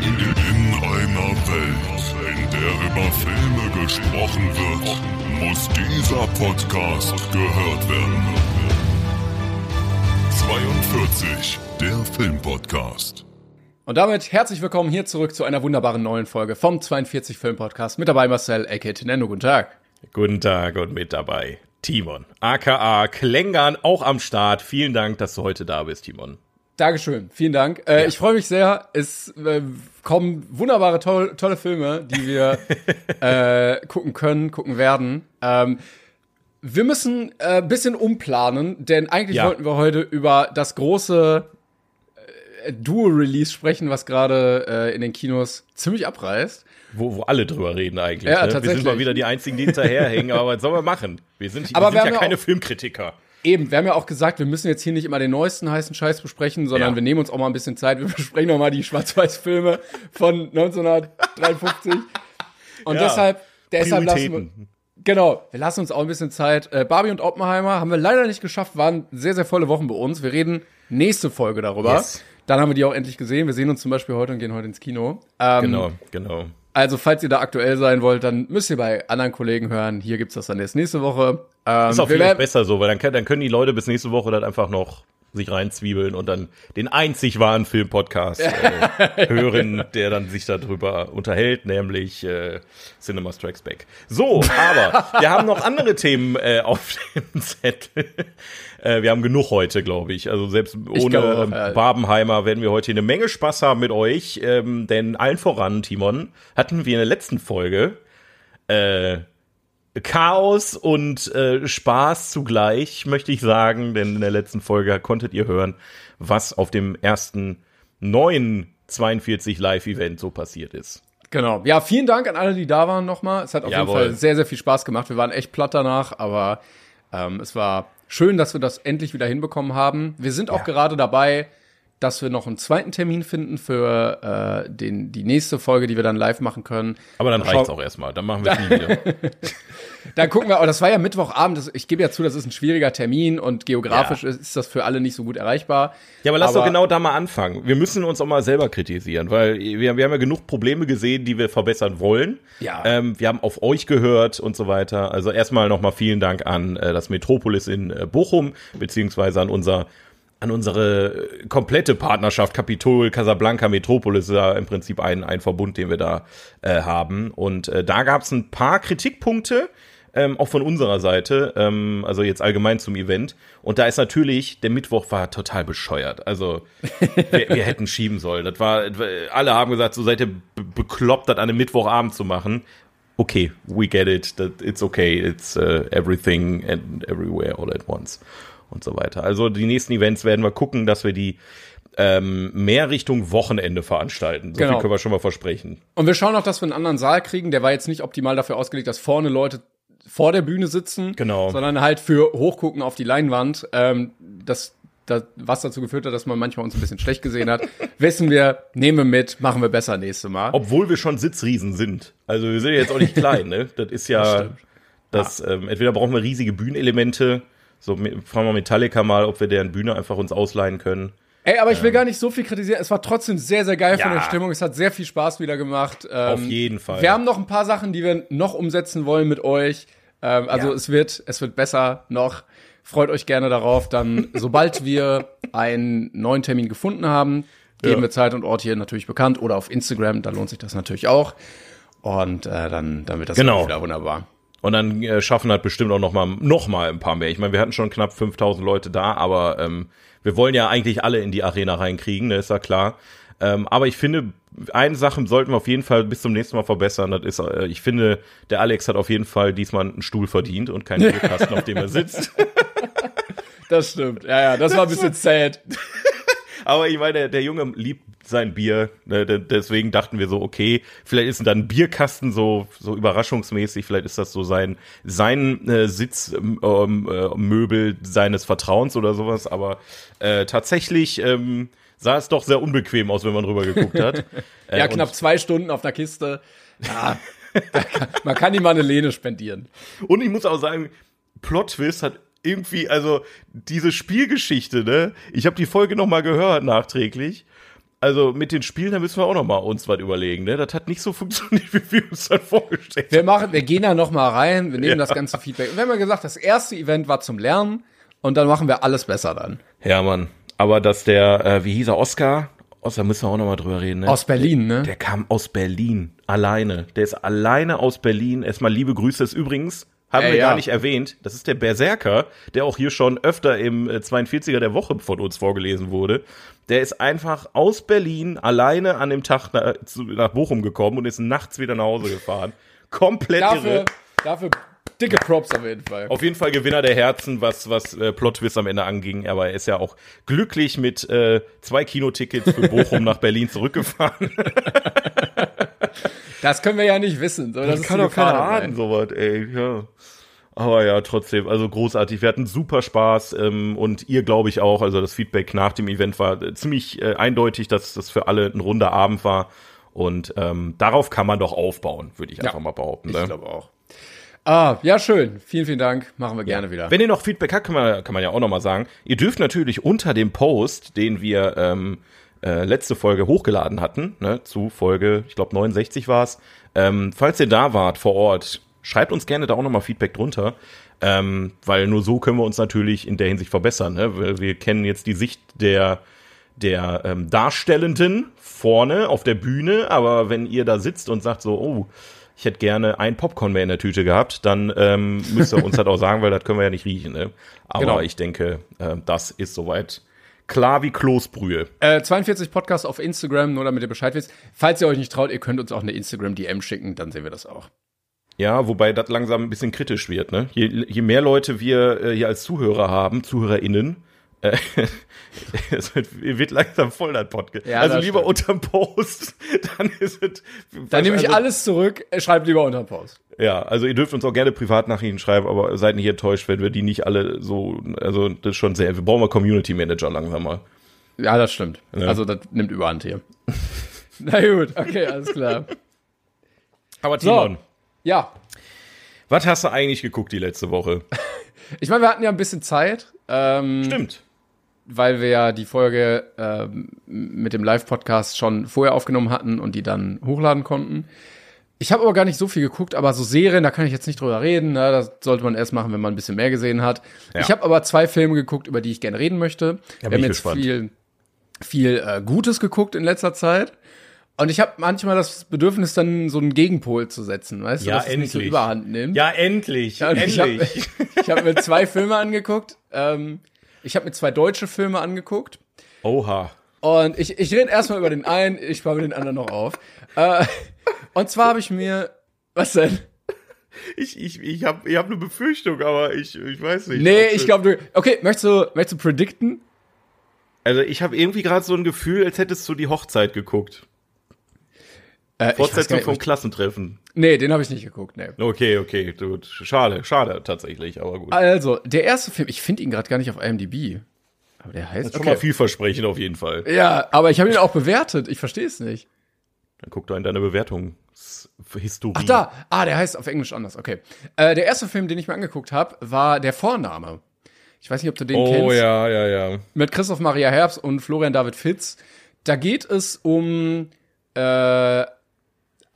In einer Welt, in der über Filme gesprochen wird, muss dieser Podcast gehört werden. 42, der Filmpodcast. Und damit herzlich willkommen hier zurück zu einer wunderbaren neuen Folge vom 42 Film Podcast. Mit dabei Marcel, aka Tenendo. Guten Tag. Guten Tag und mit dabei Timon, aka Klängern, auch am Start. Vielen Dank, dass du heute da bist, Timon. Dankeschön, vielen Dank. Äh, Ich freue mich sehr. Es äh, kommen wunderbare, toll, tolle Filme, die wir äh, gucken können, gucken werden. Ähm, wir müssen ein äh, bisschen umplanen, denn eigentlich Ja. wollten wir heute über das große äh, Duo-Release sprechen, was gerade äh, in den Kinos ziemlich abreißt. Wo, wo alle drüber reden eigentlich. Ja, ne? Wir tatsächlich. sind mal wieder die Einzigen, die hinterherhängen, aber was sollen wir machen? Wir sind, Aber wir wir sind ja ja keine auch- Filmkritiker. Eben, wir haben ja auch gesagt, wir müssen jetzt hier nicht immer den neuesten heißen Scheiß besprechen, sondern Ja. wir nehmen uns auch mal ein bisschen Zeit. Wir besprechen auch mal die Schwarz-Weiß-Filme von 1953. Und Ja. deshalb, deshalb lassen wir, genau, wir lassen uns auch ein bisschen Zeit. Äh, Barbie und Oppenheimer haben wir leider nicht geschafft, waren sehr, sehr volle Wochen bei uns. Wir reden nächste Folge darüber. Yes. Dann haben wir die auch endlich gesehen. Wir sehen uns zum Beispiel heute und gehen heute ins Kino. Ähm, Genau, genau. Also, falls ihr da aktuell sein wollt, dann müsst ihr bei anderen Kollegen hören. Hier gibt's das dann erst nächste Woche. Ähm, Ist auch vielleicht besser so, weil dann, dann können die Leute bis nächste Woche dann einfach noch sich reinzwiebeln und dann den einzig wahren Film-Podcast äh, hören, der dann sich darüber unterhält, nämlich äh, Cinema Strikes Back. So, aber wir haben noch andere Themen äh, auf dem Zettel. Äh, wir haben genug heute, glaube ich. Also selbst ohne ähm, ja. Barbenheimer werden wir heute hier eine Menge Spaß haben mit euch. Ähm, denn allen voran, Timon, hatten wir in der letzten Folge äh, Chaos und äh, Spaß zugleich, möchte ich sagen, denn in der letzten Folge konntet ihr hören, was auf dem ersten neuen 42 Live-Event so passiert ist. Genau. Ja, vielen Dank an alle, die da waren nochmal. Es hat auf Jawohl. jeden Fall sehr, sehr viel Spaß gemacht. Wir waren echt platt danach, aber ähm, es war schön, dass wir das endlich wieder hinbekommen haben. Wir sind auch gerade dabei, dass wir noch einen zweiten Termin finden für äh, den, die nächste Folge, die wir dann live machen können. Aber dann Schau- reicht's auch erstmal, dann machen wir es nie wieder. Dann gucken wir, aber das war ja Mittwochabend. Das, ich gebe ja zu, das ist ein schwieriger Termin und geografisch Ja. ist, ist das für alle nicht so gut erreichbar. Ja, aber lass Aber- doch genau da mal anfangen. Wir müssen uns auch mal selber kritisieren, weil wir, wir haben ja genug Probleme gesehen, die wir verbessern wollen. Ja. Ähm, wir haben auf euch gehört und so weiter. Also erstmal nochmal vielen Dank an äh, das Metropolis in äh, Bochum, beziehungsweise an unser an unsere äh, komplette Partnerschaft Capitol, Casablanca, Metropolis ist ja im Prinzip ein, ein Verbund, den wir da äh, haben. Und äh, da gab es ein paar Kritikpunkte, ähm, auch von unserer Seite, ähm, also jetzt allgemein zum Event. Und da ist natürlich, der Mittwoch war total bescheuert. Also wir, wir hätten schieben sollen. Das war, alle haben gesagt, so seid ihr be- bekloppt, das an einem Mittwochabend zu machen. Okay, we get it. That it's okay. It's uh, everything and everywhere all at once und so weiter. Also die nächsten Events werden wir gucken, dass wir die ähm, mehr Richtung Wochenende veranstalten. So Genau. viel können wir schon mal versprechen. Und wir schauen auch, dass wir einen anderen Saal kriegen. Der war jetzt nicht optimal dafür ausgelegt, dass vorne Leute vor der Bühne sitzen, Genau. sondern halt für Hochgucken auf die Leinwand. Ähm, das, das, was dazu geführt hat, dass man manchmal uns ein bisschen schlecht gesehen hat, wissen wir, nehmen wir mit, machen wir besser nächste Mal. Obwohl wir schon Sitzriesen sind. Also wir sind ja jetzt auch nicht klein, ne? Das ist ja, das, ähm, entweder brauchen wir riesige Bühnenelemente, so fragen wir Metallica mal, ob wir deren Bühne einfach uns ausleihen können. Ey, aber ich will gar nicht so viel kritisieren. Es war trotzdem sehr, sehr geil von Ja. der Stimmung. Es hat sehr viel Spaß wieder gemacht. Ähm, Auf jeden Fall. Wir haben noch ein paar Sachen, die wir noch umsetzen wollen mit euch. Ähm, also Ja. es wird, es wird besser noch. Freut euch gerne darauf. Dann, sobald wir einen neuen Termin gefunden haben, geben Ja. wir Zeit und Ort hier natürlich bekannt oder auf Instagram. Da lohnt sich das natürlich auch. Und äh, dann, dann wird das Genau. wieder wunderbar. Und dann äh, schaffen halt bestimmt auch noch mal, noch mal ein paar mehr. Ich meine, wir hatten schon knapp 5000 Leute da, aber ähm, wir wollen ja eigentlich alle in die Arena reinkriegen, ne, ist ja klar. Ähm, aber ich finde, eine Sache sollten wir auf jeden Fall bis zum nächsten Mal verbessern. Das ist, äh, ich finde, der Alex hat auf jeden Fall diesmal einen Stuhl verdient und keinen Bierkasten, auf dem er sitzt. Das stimmt. Ja, ja, das war ein bisschen sad. Aber ich meine, der, der Junge liebt sein Bier. Ne? de- Deswegen dachten wir so, okay, vielleicht ist dann ein Bierkasten so, so überraschungsmäßig, vielleicht ist das so sein, sein äh, Sitzmöbel ähm, äh, Möbel seines Vertrauens oder sowas. Aber äh, tatsächlich ähm, sah es doch sehr unbequem aus, wenn man drüber geguckt hat. Äh, Ja, und- knapp zwei Stunden auf einer Kiste. Ja, kann, man kann ihm mal eine Lehne spendieren. Und ich muss auch sagen, Plot Twist hat irgendwie, also diese Spielgeschichte, ne? Ich habe die Folge noch mal gehört nachträglich. Also mit den Spielen, da müssen wir auch noch mal uns was überlegen, ne? Das hat nicht so funktioniert, wie wir uns das vorgestellt Wir machen, wir gehen da noch mal rein, wir nehmen Ja. das ganze Feedback. Und wir haben ja gesagt, das erste Event war zum Lernen und dann machen wir alles besser dann. Ja, Mann. Aber dass der, äh, wie hieß er, Oscar? Oscar müssen wir auch noch mal drüber reden, ne? Aus Berlin, ne? Der kam aus Berlin, alleine. Der ist alleine aus Berlin. Erstmal liebe Grüße. Das übrigens, haben Ey, wir ja. gar nicht erwähnt, das ist der Berserker, der auch hier schon öfter im äh, 42er der Woche von uns vorgelesen wurde. Der ist einfach aus Berlin alleine an dem Tag nach, zu, nach Bochum gekommen und ist nachts wieder nach Hause gefahren. Komplett Dafür, irre. dafür dicke Props auf jeden Fall. Auf jeden Fall Gewinner der Herzen, was, was äh, Plot-Twist am Ende anging. Aber er ist ja auch glücklich mit äh, zwei Kinotickets für Bochum nach Berlin zurückgefahren. Das können wir ja nicht wissen. So, das ist kann doch keiner ahnen, sowas, ey, ja. Aber ja, trotzdem, also großartig. Wir hatten super Spaß ähm, und ihr, glaube ich, auch. Also das Feedback nach dem Event war äh, ziemlich äh, eindeutig, dass das für alle ein runder Abend war. Und ähm, darauf kann man doch aufbauen, würde ich einfach mal behaupten. Ich Ne? glaube auch. Ah, ja, schön. Vielen, vielen Dank. Machen wir gerne wieder. Wenn ihr noch Feedback habt, kann man, kann man ja auch noch mal sagen. Ihr dürft natürlich unter dem Post, den wir ähm, äh, letzte Folge hochgeladen hatten, ne, zu Folge, ich glaube 69 war's. Ähm, falls ihr da wart vor Ort, schreibt uns gerne da auch noch mal Feedback drunter. Ähm, weil nur so können wir uns natürlich in der Hinsicht verbessern. Ne? Weil wir kennen jetzt die Sicht der der ähm, Darstellenden vorne auf der Bühne, aber wenn ihr da sitzt und sagt so, oh, ich hätte gerne ein Popcorn mehr in der Tüte gehabt, dann ähm, müsst ihr uns das auch sagen, weil das können wir ja nicht riechen. Ne? Aber Genau. ich denke, äh, das ist soweit klar wie Kloßbrühe. Äh, 42 Podcasts auf Instagram, nur damit ihr Bescheid wisst. Falls ihr euch nicht traut, ihr könnt uns auch eine Instagram-DM schicken, dann sehen wir das auch. Ja, wobei das langsam ein bisschen kritisch wird. Ne? Je, je mehr Leute wir äh, hier als Zuhörer haben, ZuhörerInnen, es wird, langsam voll, das Podcast. Ja, also lieber stimmt. unterm Post, dann ist es... Dann nehme ich also- alles zurück, äh, schreibt lieber unter den Post. Ja, also ihr dürft uns auch gerne Privatnachrichten schreiben, aber seid nicht enttäuscht, wenn wir die nicht alle so, also das ist schon sehr, wir brauchen mal Community Manager langsam mal. Ja, das stimmt. Ja. Also das nimmt überhand hier. Na gut, okay, alles klar. Aber So. Timon, Ja, was hast du eigentlich geguckt die letzte Woche? ich meine, wir hatten ja ein bisschen Zeit, ähm, Stimmt. Weil wir ja die Folge ähm, mit dem Live-Podcast schon vorher aufgenommen hatten und die dann hochladen konnten. Ich habe aber gar nicht so viel geguckt, aber so Serien, da kann ich jetzt nicht drüber reden. Ne? Das sollte man erst machen, wenn man ein bisschen mehr gesehen hat. Ja. Ich habe aber zwei Filme geguckt, über die ich gerne reden möchte. Ja, wir haben jetzt gespannt. viel, viel äh, Gutes geguckt in letzter Zeit. Und ich habe manchmal das Bedürfnis, dann so einen Gegenpol zu setzen, weißt du, Ja, dass es nicht so endlich. überhand nimmt. Ja, endlich, Ja, und ich habe hab mir zwei Filme angeguckt. Ähm, ich habe mir zwei deutsche Filme angeguckt. Oha. Und ich, ich rede erstmal über den einen, ich spare mir den anderen noch auf. Äh, und zwar habe ich mir. Was denn? Ich, ich, ich habe ich hab eine Befürchtung, aber ich, ich weiß nicht. Nee, ich glaube, du. Okay, möchtest du, möchtest du predikten? Also ich habe irgendwie gerade so ein Gefühl, als hättest du die Hochzeit geguckt. Äh, Fortsetzung vom Klassentreffen. Nee, den habe ich nicht geguckt, nee. Okay, okay, gut. Schade, schade tatsächlich, aber gut. Also, der erste Film, ich finde ihn gerade gar nicht auf IMDb. Aber der heißt. Schon mal vielversprechend auf jeden Fall. Ja, aber ich habe ihn auch bewertet. Ich verstehe es nicht. Dann guck doch in deine Bewertungshistorie. Ach da, ah, der heißt auf Englisch anders, okay. Äh, der erste Film, den ich mir angeguckt habe, war Der Vorname. Ich weiß nicht, ob du den Oh kennst. ja, ja, ja. Mit Christoph Maria Herbst und Florian David Fitz. Da geht es um äh,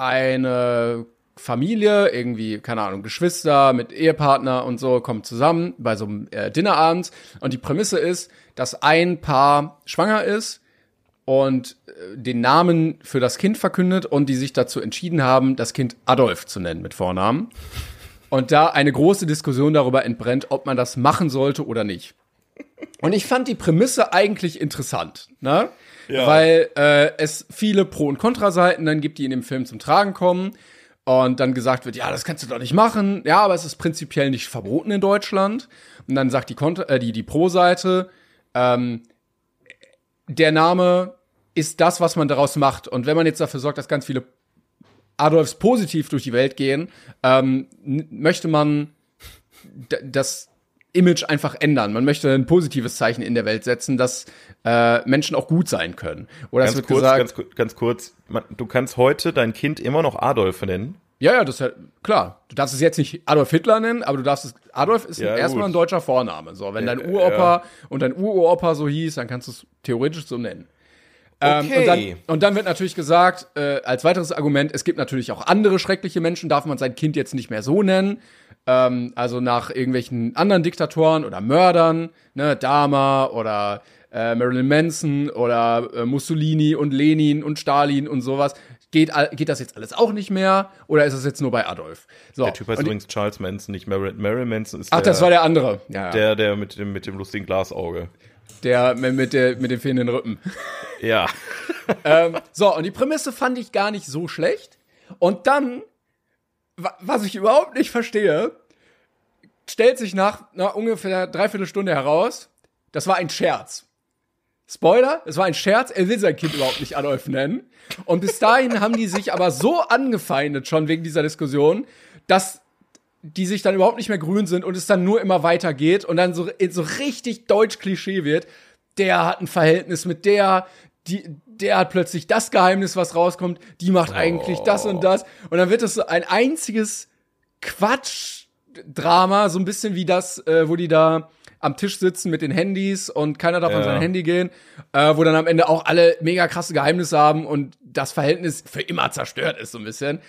eine Familie, irgendwie, keine Ahnung, Geschwister mit Ehepartner und so, kommen zusammen bei so einem äh, Dinnerabend. Und die Prämisse ist, dass ein Paar schwanger ist und äh, den Namen für das Kind verkündet und die sich dazu entschieden haben, das Kind Adolf zu nennen mit Vornamen. Und da eine große Diskussion darüber entbrennt, ob man das machen sollte oder nicht. Und ich fand die Prämisse eigentlich interessant, ne? Ja. Weil äh, es viele Pro- und Kontraseiten dann gibt, die in dem Film zum Tragen kommen. Und dann gesagt wird, ja, das kannst du doch nicht machen. Ja, aber es ist prinzipiell nicht verboten in Deutschland. Und dann sagt die, Kont äh, die, die Pro-Seite, ähm, der Name ist das, was man daraus macht. Und wenn man jetzt dafür sorgt, dass ganz viele Adolfs positiv durch die Welt gehen, ähm, möchte man das Image einfach ändern. Man möchte ein positives Zeichen in der Welt setzen, dass äh, Menschen auch gut sein können. Oder ganz es wird kurz, gesagt, ganz, ganz kurz, man, du kannst heute dein Kind immer noch Adolf nennen. ja, ja, das ist ja klar. Du darfst es jetzt nicht Adolf Hitler nennen, aber du darfst es. Adolf ist Ja, erstmal ein deutscher Vorname. So, wenn dein Ja, Uropa und dein Uropa so hieß, dann kannst du es theoretisch so nennen. Ähm, Okay. und, dann, und dann wird natürlich gesagt, äh, als weiteres Argument, es gibt natürlich auch andere schreckliche Menschen, darf man sein Kind jetzt nicht mehr so nennen. Ähm, also nach irgendwelchen anderen Diktatoren oder Mördern, ne, Dama oder äh, Marilyn Manson oder äh, Mussolini und Lenin und Stalin und sowas. Geht, geht das jetzt alles auch nicht mehr? Oder ist es jetzt nur bei Adolf? So. Der Typ heißt und, übrigens Charles Manson, nicht Marilyn, Marilyn Manson ist Ach, der, das war der andere. Ja, der, der, mit dem, mit dem lustigen Glasauge. der mit, der, mit dem fehlenden Rippen. Ja. ähm, so, und die Prämisse fand ich gar nicht so schlecht. Und dann, was ich überhaupt nicht verstehe, stellt sich nach einer ungefähr dreiviertel Stunde heraus, das war ein Scherz. Spoiler, es war ein Scherz, er will sein Kind überhaupt nicht Adolf nennen. Und bis dahin haben die sich aber so angefeindet schon wegen dieser Diskussion, dass die sich dann überhaupt nicht mehr grün sind und es dann nur immer weitergeht und dann so, so richtig Deutsch-Klischee wird. Der hat ein Verhältnis mit der, die, der hat plötzlich das Geheimnis, was rauskommt, die macht eigentlich das und das. Und dann wird es so ein einziges Quatsch-Drama, so ein bisschen wie das, äh, wo die da am Tisch sitzen mit den Handys und keiner darf an Ja. sein Handy gehen, äh, wo dann am Ende auch alle mega krasse Geheimnisse haben und das Verhältnis für immer zerstört ist, so ein bisschen.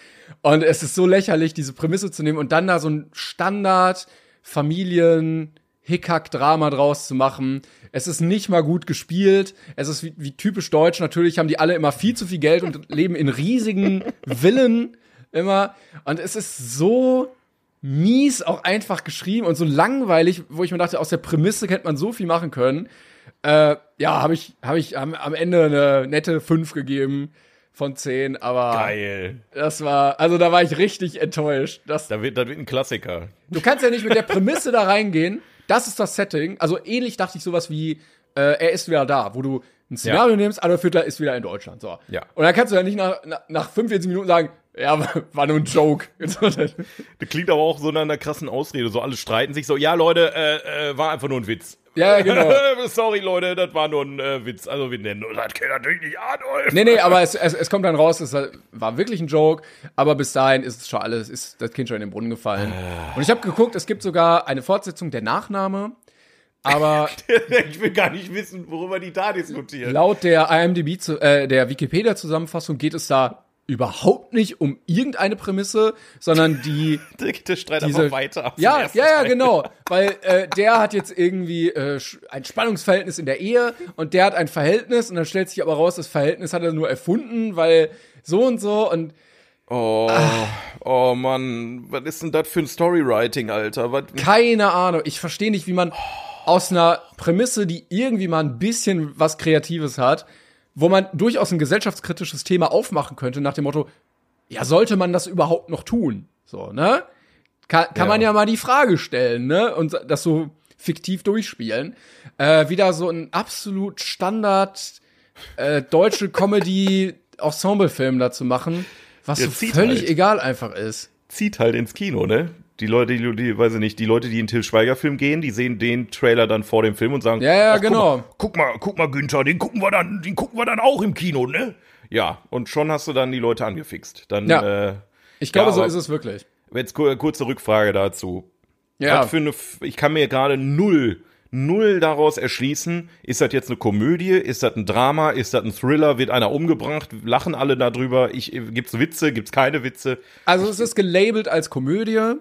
Und es ist so lächerlich, diese Prämisse zu nehmen und dann da so ein Standard Familien Hickhack-Drama draus zu machen. Es ist nicht mal gut gespielt. Es ist wie, wie typisch deutsch. Natürlich haben die alle immer viel zu viel Geld und leben in riesigen Villen immer. Und es ist so mies auch einfach geschrieben und so langweilig, wo ich mir dachte, aus der Prämisse hätte man so viel machen können. Äh, ja, habe ich, hab ich am, am Ende eine nette 5 gegeben von 10, aber Geil. das war, also da war ich richtig enttäuscht. Das, Da wird, das wird ein Klassiker. du kannst ja nicht mit der Prämisse da reingehen, das ist das Setting. Also ähnlich dachte ich sowas wie, äh, er ist wieder da, wo du ein Szenario nimmst, Adolf Hitler ist wieder in Deutschland. So. Ja. Und dann kannst du ja nicht nach, nach, nach 45 Minuten sagen, ja, war nur ein Joke. Das klingt aber auch so nach einer krassen Ausrede. So alle streiten sich so, ja Leute, äh, äh, war einfach nur ein Witz. Ja, genau. Sorry Leute, das war nur ein äh, Witz. Also wir nennen das kennt natürlich nicht Adolf. Nee, nee, aber es, es, es kommt dann raus, es war wirklich ein Joke, aber bis dahin ist es schon alles, ist das Kind schon in den Brunnen gefallen. Und ich habe geguckt, es gibt sogar eine Fortsetzung der Nachname, aber ich will gar nicht wissen, worüber die da diskutieren. laut der IMDb, äh, der Wikipedia-Zusammenfassung geht es da überhaupt nicht um irgendeine Prämisse, sondern die Der, der Streit diese, einfach weiter. Ja, ja, ja, Teil. genau. Weil äh, der hat jetzt irgendwie äh, ein Spannungsverhältnis in der Ehe und der hat ein Verhältnis und dann stellt sich aber raus, das Verhältnis hat er nur erfunden, weil so und so und Oh, oh Mann, was ist denn das für ein Storywriting, Alter? Was, keine Ahnung. Ich verstehe nicht, wie man aus einer Prämisse, die irgendwie mal ein bisschen was Kreatives hat, wo man durchaus ein gesellschaftskritisches Thema aufmachen könnte, nach dem Motto, ja, sollte man das überhaupt noch tun? So, ne? Kann, kann Ja. man ja mal die Frage stellen, ne? Und das so fiktiv durchspielen. Äh, wieder so ein absolut Standard äh, deutsche Comedy-Ensemble-Film dazu machen, was Der so völlig halt. egal einfach ist. zieht halt ins Kino, ne? Die Leute, die, die, weiß ich nicht, die Leute, die in Till Schweiger Film gehen, die sehen den Trailer dann vor dem Film und sagen, Ja, ja, "Ach, genau. Guck mal, guck mal, Günther, den gucken wir dann, den gucken wir dann auch im Kino, ne? Ja, und schon hast du dann die Leute angefixt. Dann, Ja. äh, Ich glaube, Ja, so ist es wirklich. jetzt ku- kurze Rückfrage dazu. Ja. Was für eine, ich kann mir gerade null, null daraus erschließen. Ist das jetzt eine Komödie? Ist das ein Drama? Ist das ein Thriller? Wird einer umgebracht? Lachen alle darüber? Ich, gibt's Witze? Gibt's keine Witze? Also es ist gelabelt als Komödie.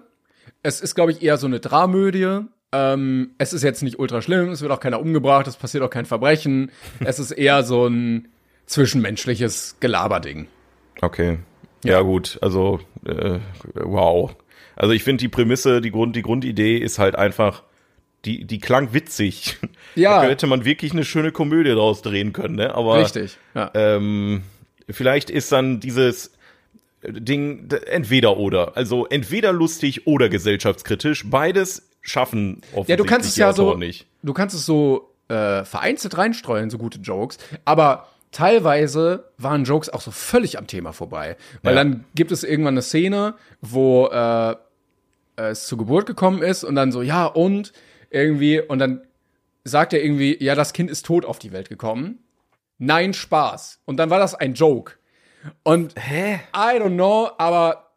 Es ist, glaube ich, eher so eine Dramödie. Ähm, es ist jetzt nicht ultra schlimm, es wird auch keiner umgebracht, es passiert auch kein Verbrechen. es ist eher so ein zwischenmenschliches Gelaberding. Okay. Ja, gut, also äh, wow. Also ich finde die Prämisse, die Grund, die Grundidee ist halt einfach, die, die klang witzig. Ja. Da hätte man wirklich eine schöne Komödie draus drehen können, ne? Aber Richtig. Ja. ähm, vielleicht ist dann dieses Ding entweder oder. Also entweder lustig oder gesellschaftskritisch. Beides schaffen offensichtlich Ja, du kannst es die ja so, nicht. du kannst es so äh, vereinzelt reinstreuen, so gute Jokes, aber teilweise waren Jokes auch so völlig am Thema vorbei. Weil Ja. dann gibt es irgendwann eine Szene, wo äh, es zur Geburt gekommen ist und dann so, ja, und irgendwie, und dann sagt er irgendwie, ja, das Kind ist tot auf die Welt gekommen. Nein, Spaß. Und dann war das ein Joke. Und Hä? I don't know, aber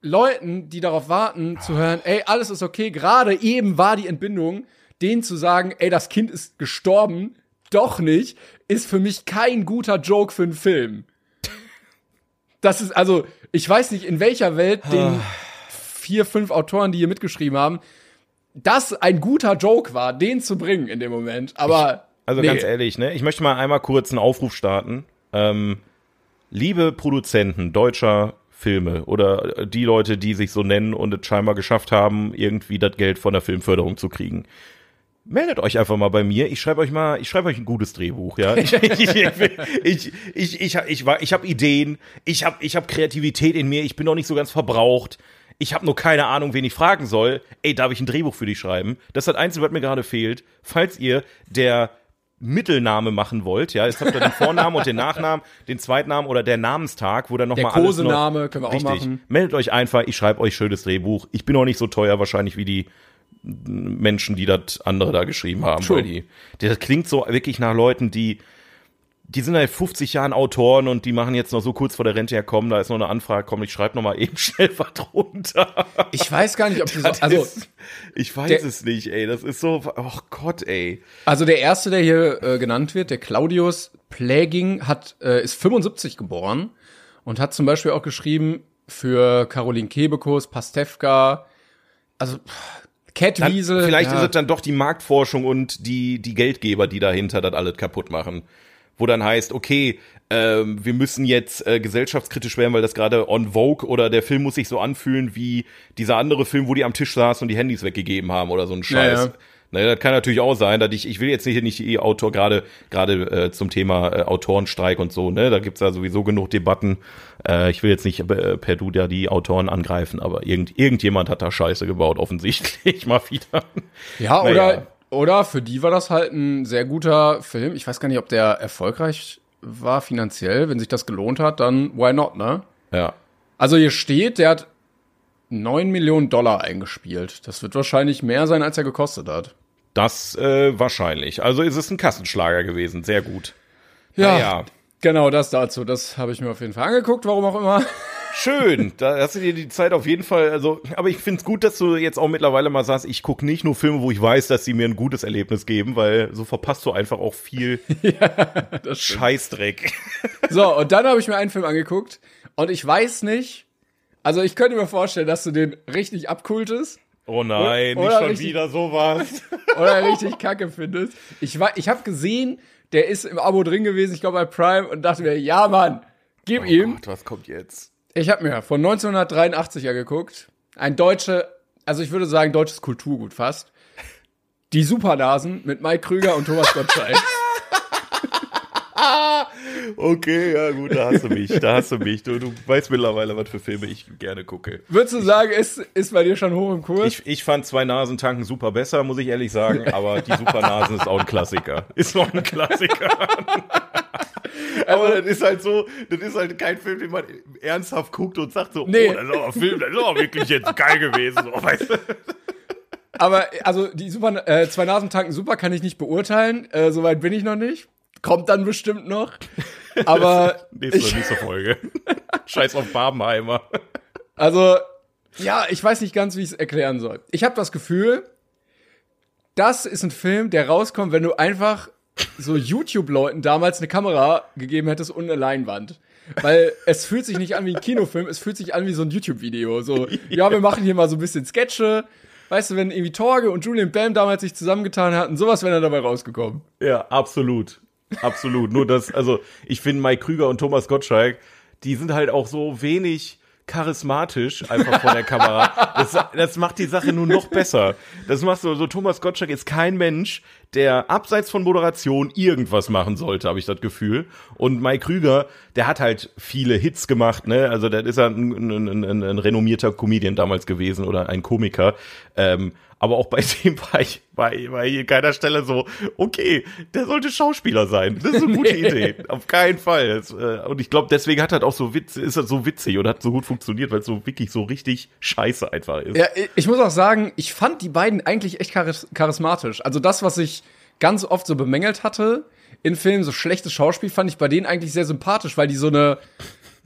Leuten, die darauf warten, zu hören, ey, alles ist okay, gerade eben war die Entbindung, denen zu sagen, ey, das Kind ist gestorben, doch nicht, ist für mich kein guter Joke für einen Film. Das ist, also, ich weiß nicht, in welcher Welt den vier, fünf Autoren, die hier mitgeschrieben haben, das ein guter Joke war, den zu bringen in dem Moment. Aber Also nee. ganz ehrlich, ne? Ich möchte mal einmal kurz einen Aufruf starten. Ähm, liebe Produzenten deutscher Filme oder die Leute, die sich so nennen und es scheinbar geschafft haben, irgendwie das Geld von der Filmförderung zu kriegen. Meldet euch einfach mal bei mir. Ich schreibe euch mal, ich schreibe euch ein gutes Drehbuch, ja. Ich, ich, ich, ich, ich, ich, ich habe Ideen, ich habe ich hab Kreativität in mir, ich bin noch nicht so ganz verbraucht. Ich habe nur keine Ahnung, wen ich fragen soll. Ey, darf ich ein Drehbuch für dich schreiben? Das ist das Einzige, was mir gerade fehlt. Falls ihr der Mittelname machen wollt, ja, jetzt habt ihr den Vornamen und den Nachnamen, den Zweitnamen oder der Namenstag, wo dann nochmal alles noch, Kosename können wir auch Richtig. machen. Meldet euch einfach, ich schreibe euch schönes Drehbuch. Ich bin auch nicht so teuer wahrscheinlich wie die Menschen, die das andere da geschrieben haben. Weil die, das klingt so wirklich nach Leuten, die, die sind seit 50 Jahren Autoren und die machen jetzt noch so kurz vor der Rente herkommen, da ist noch eine Anfrage, komm, ich schreibe noch mal eben schnell was drunter. ich weiß gar nicht, ob die so, Das also, ist, ich weiß der- es nicht, ey, das ist so, oh Gott, ey. Also der erste, der hier äh, genannt wird, der Claudius Pläging, hat äh, ist 75 geboren und hat zum Beispiel auch geschrieben für Caroline Kebekus, Pastewka, also Cat Dann, Wiesel. vielleicht ja. ist es dann doch die Marktforschung und die, die Geldgeber, die dahinter das alles kaputt machen. Wo dann heißt, okay, ähm, wir müssen jetzt äh, gesellschaftskritisch werden, weil das gerade on Vogue oder der Film muss sich so anfühlen wie dieser andere Film, wo die am Tisch saßen und die Handys weggegeben haben oder so ein Scheiß. Ja, ja. Naja, das kann natürlich auch sein, dass ich, ich will jetzt hier nicht die Autor, gerade gerade äh, zum Thema äh, Autorenstreik und so, ne, da gibt's ja sowieso genug Debatten. Äh, ich will jetzt nicht äh, per Du da die Autoren angreifen, aber irgend, irgendjemand hat da Scheiße gebaut, offensichtlich mal wieder. ja, Naja. oder, oder für die war das halt ein sehr guter Film. Ich weiß gar nicht, ob der erfolgreich war finanziell. Wenn sich das gelohnt hat, dann why not, ne? Ja. Also hier steht, der hat 9 Millionen Dollar eingespielt. Das wird wahrscheinlich mehr sein, als er gekostet hat. Das äh, wahrscheinlich. Also ist es ein Kassenschlager gewesen. Sehr gut. Ja, Naja. genau das dazu. Das habe ich mir auf jeden Fall angeguckt, warum auch immer. Schön. Da hast du dir die Zeit auf jeden Fall. Also, aber ich find's gut, dass du jetzt auch mittlerweile mal sagst, ich gucke nicht nur Filme, wo ich weiß, dass sie mir ein gutes Erlebnis geben, weil so verpasst du einfach auch viel Das stimmt. Scheißdreck. So, und dann habe ich mir einen Film angeguckt und ich weiß nicht, also ich könnte mir vorstellen, dass du den richtig abkultest Oh nein, Oder nicht schon richtig- wieder sowas. oder richtig kacke findest. Ich, wa- ich habe gesehen, der ist im Abo drin gewesen, ich glaube bei Prime, und dachte mir, ja Mann, gib ihm. Oh Gott, was kommt jetzt? Ich habe mir von 1983 geguckt. Ein deutsche, also ich würde sagen, deutsches Kulturgut fast. Die Supernasen mit Mike Krüger und Thomas Gottschalk. Okay, ja gut, da hast du mich, da hast du mich. Du, du weißt mittlerweile, was für Filme ich gerne gucke. Würdest du sagen, ist, ist bei dir schon hoch im Kurs? Ich, ich fand zwei Nasentanken super besser, muss ich ehrlich sagen, aber die Supernasen ist auch ein Klassiker. Ist noch ein Klassiker. aber das ist halt so, das ist halt kein Film, den man ernsthaft guckt und sagt so, Nee. oh, das ist aber ein Film, das ist aber wirklich jetzt geil gewesen. So, weißt du? Aber also die super äh, zwei Nasentanken super kann ich nicht beurteilen. Äh, Soweit bin ich noch nicht. Kommt dann bestimmt noch. Aber Nächste, ich, nächste Folge. Scheiß auf Barbenheimer. also ja, ich weiß nicht ganz, wie ich es erklären soll. Ich habe das Gefühl, das ist ein Film, der rauskommt, wenn du einfach so YouTube-Leuten damals eine Kamera gegeben hättest und eine Leinwand. Weil es fühlt sich nicht an wie ein Kinofilm, es fühlt sich an wie so ein YouTube-Video. So, ja, wir machen hier mal so ein bisschen Sketche. Weißt du, wenn irgendwie Torge und Julian Bam damals sich zusammengetan hatten, sowas wäre dabei rausgekommen. Ja, absolut. Absolut. Nur das, also ich finde Mike Krüger und Thomas Gottschalk, die sind halt auch so wenig charismatisch einfach vor der Kamera. Das, das macht die Sache nur noch besser. Das macht so, so Thomas Gottschalk ist kein Mensch, der abseits von Moderation irgendwas machen sollte, habe ich das Gefühl. Und Mike Krüger, der hat halt viele Hits gemacht, ne? Also der ist ja ein, ein, ein, ein, ein renommierter Comedian damals gewesen oder ein Komiker. Ähm, Aber auch bei dem war ich, war, war ich in keiner Stelle so, okay, der sollte Schauspieler sein. Das ist eine gute Idee. Auf keinen Fall. Das, äh, und ich glaube, deswegen hat er auch so witz, ist er so witzig und hat so gut funktioniert, weil es so wirklich so richtig scheiße einfach ist. Ja, ich muss auch sagen, ich fand die beiden eigentlich echt charis charismatisch. Also das, was ich ganz oft so bemängelt hatte in Filmen, so schlechtes Schauspiel, fand ich bei denen eigentlich sehr sympathisch, weil die so eine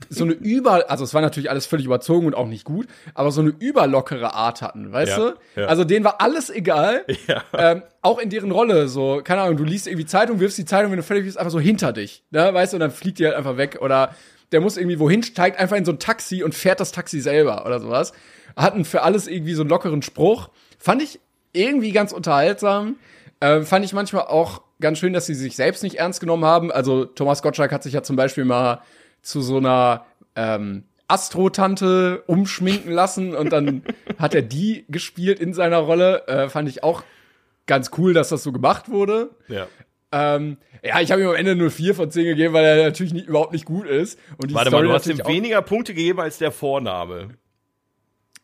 so eine über, also es war natürlich alles völlig überzogen und auch nicht gut, aber so eine überlockere Art hatten, weißt Ja, du? ja. Also denen war alles egal. Ja. Ähm, auch in deren Rolle, so, keine Ahnung, du liest irgendwie Zeitung, wirfst die Zeitung, wenn du fertig bist, einfach so hinter dich, ne, weißt du, und dann fliegt die halt einfach weg oder der muss irgendwie wohin, steigt einfach in so ein Taxi und fährt das Taxi selber oder sowas. Hatten für alles irgendwie so einen lockeren Spruch. Fand ich irgendwie ganz unterhaltsam. Ähm, fand ich manchmal auch ganz schön, dass sie sich selbst nicht ernst genommen haben. Also Thomas Gottschalk hat sich ja zum Beispiel mal zu so einer ähm, Astro-Tante umschminken lassen und dann hat er die gespielt in seiner Rolle. Äh, fand ich auch ganz cool, dass das so gemacht wurde. Ja. Ähm, ja, ich habe ihm am Ende nur vier von zehn gegeben, weil er natürlich nicht, überhaupt nicht gut ist. Und die Warte mal, Story du hast ihm weniger Punkte gegeben als der Vorname.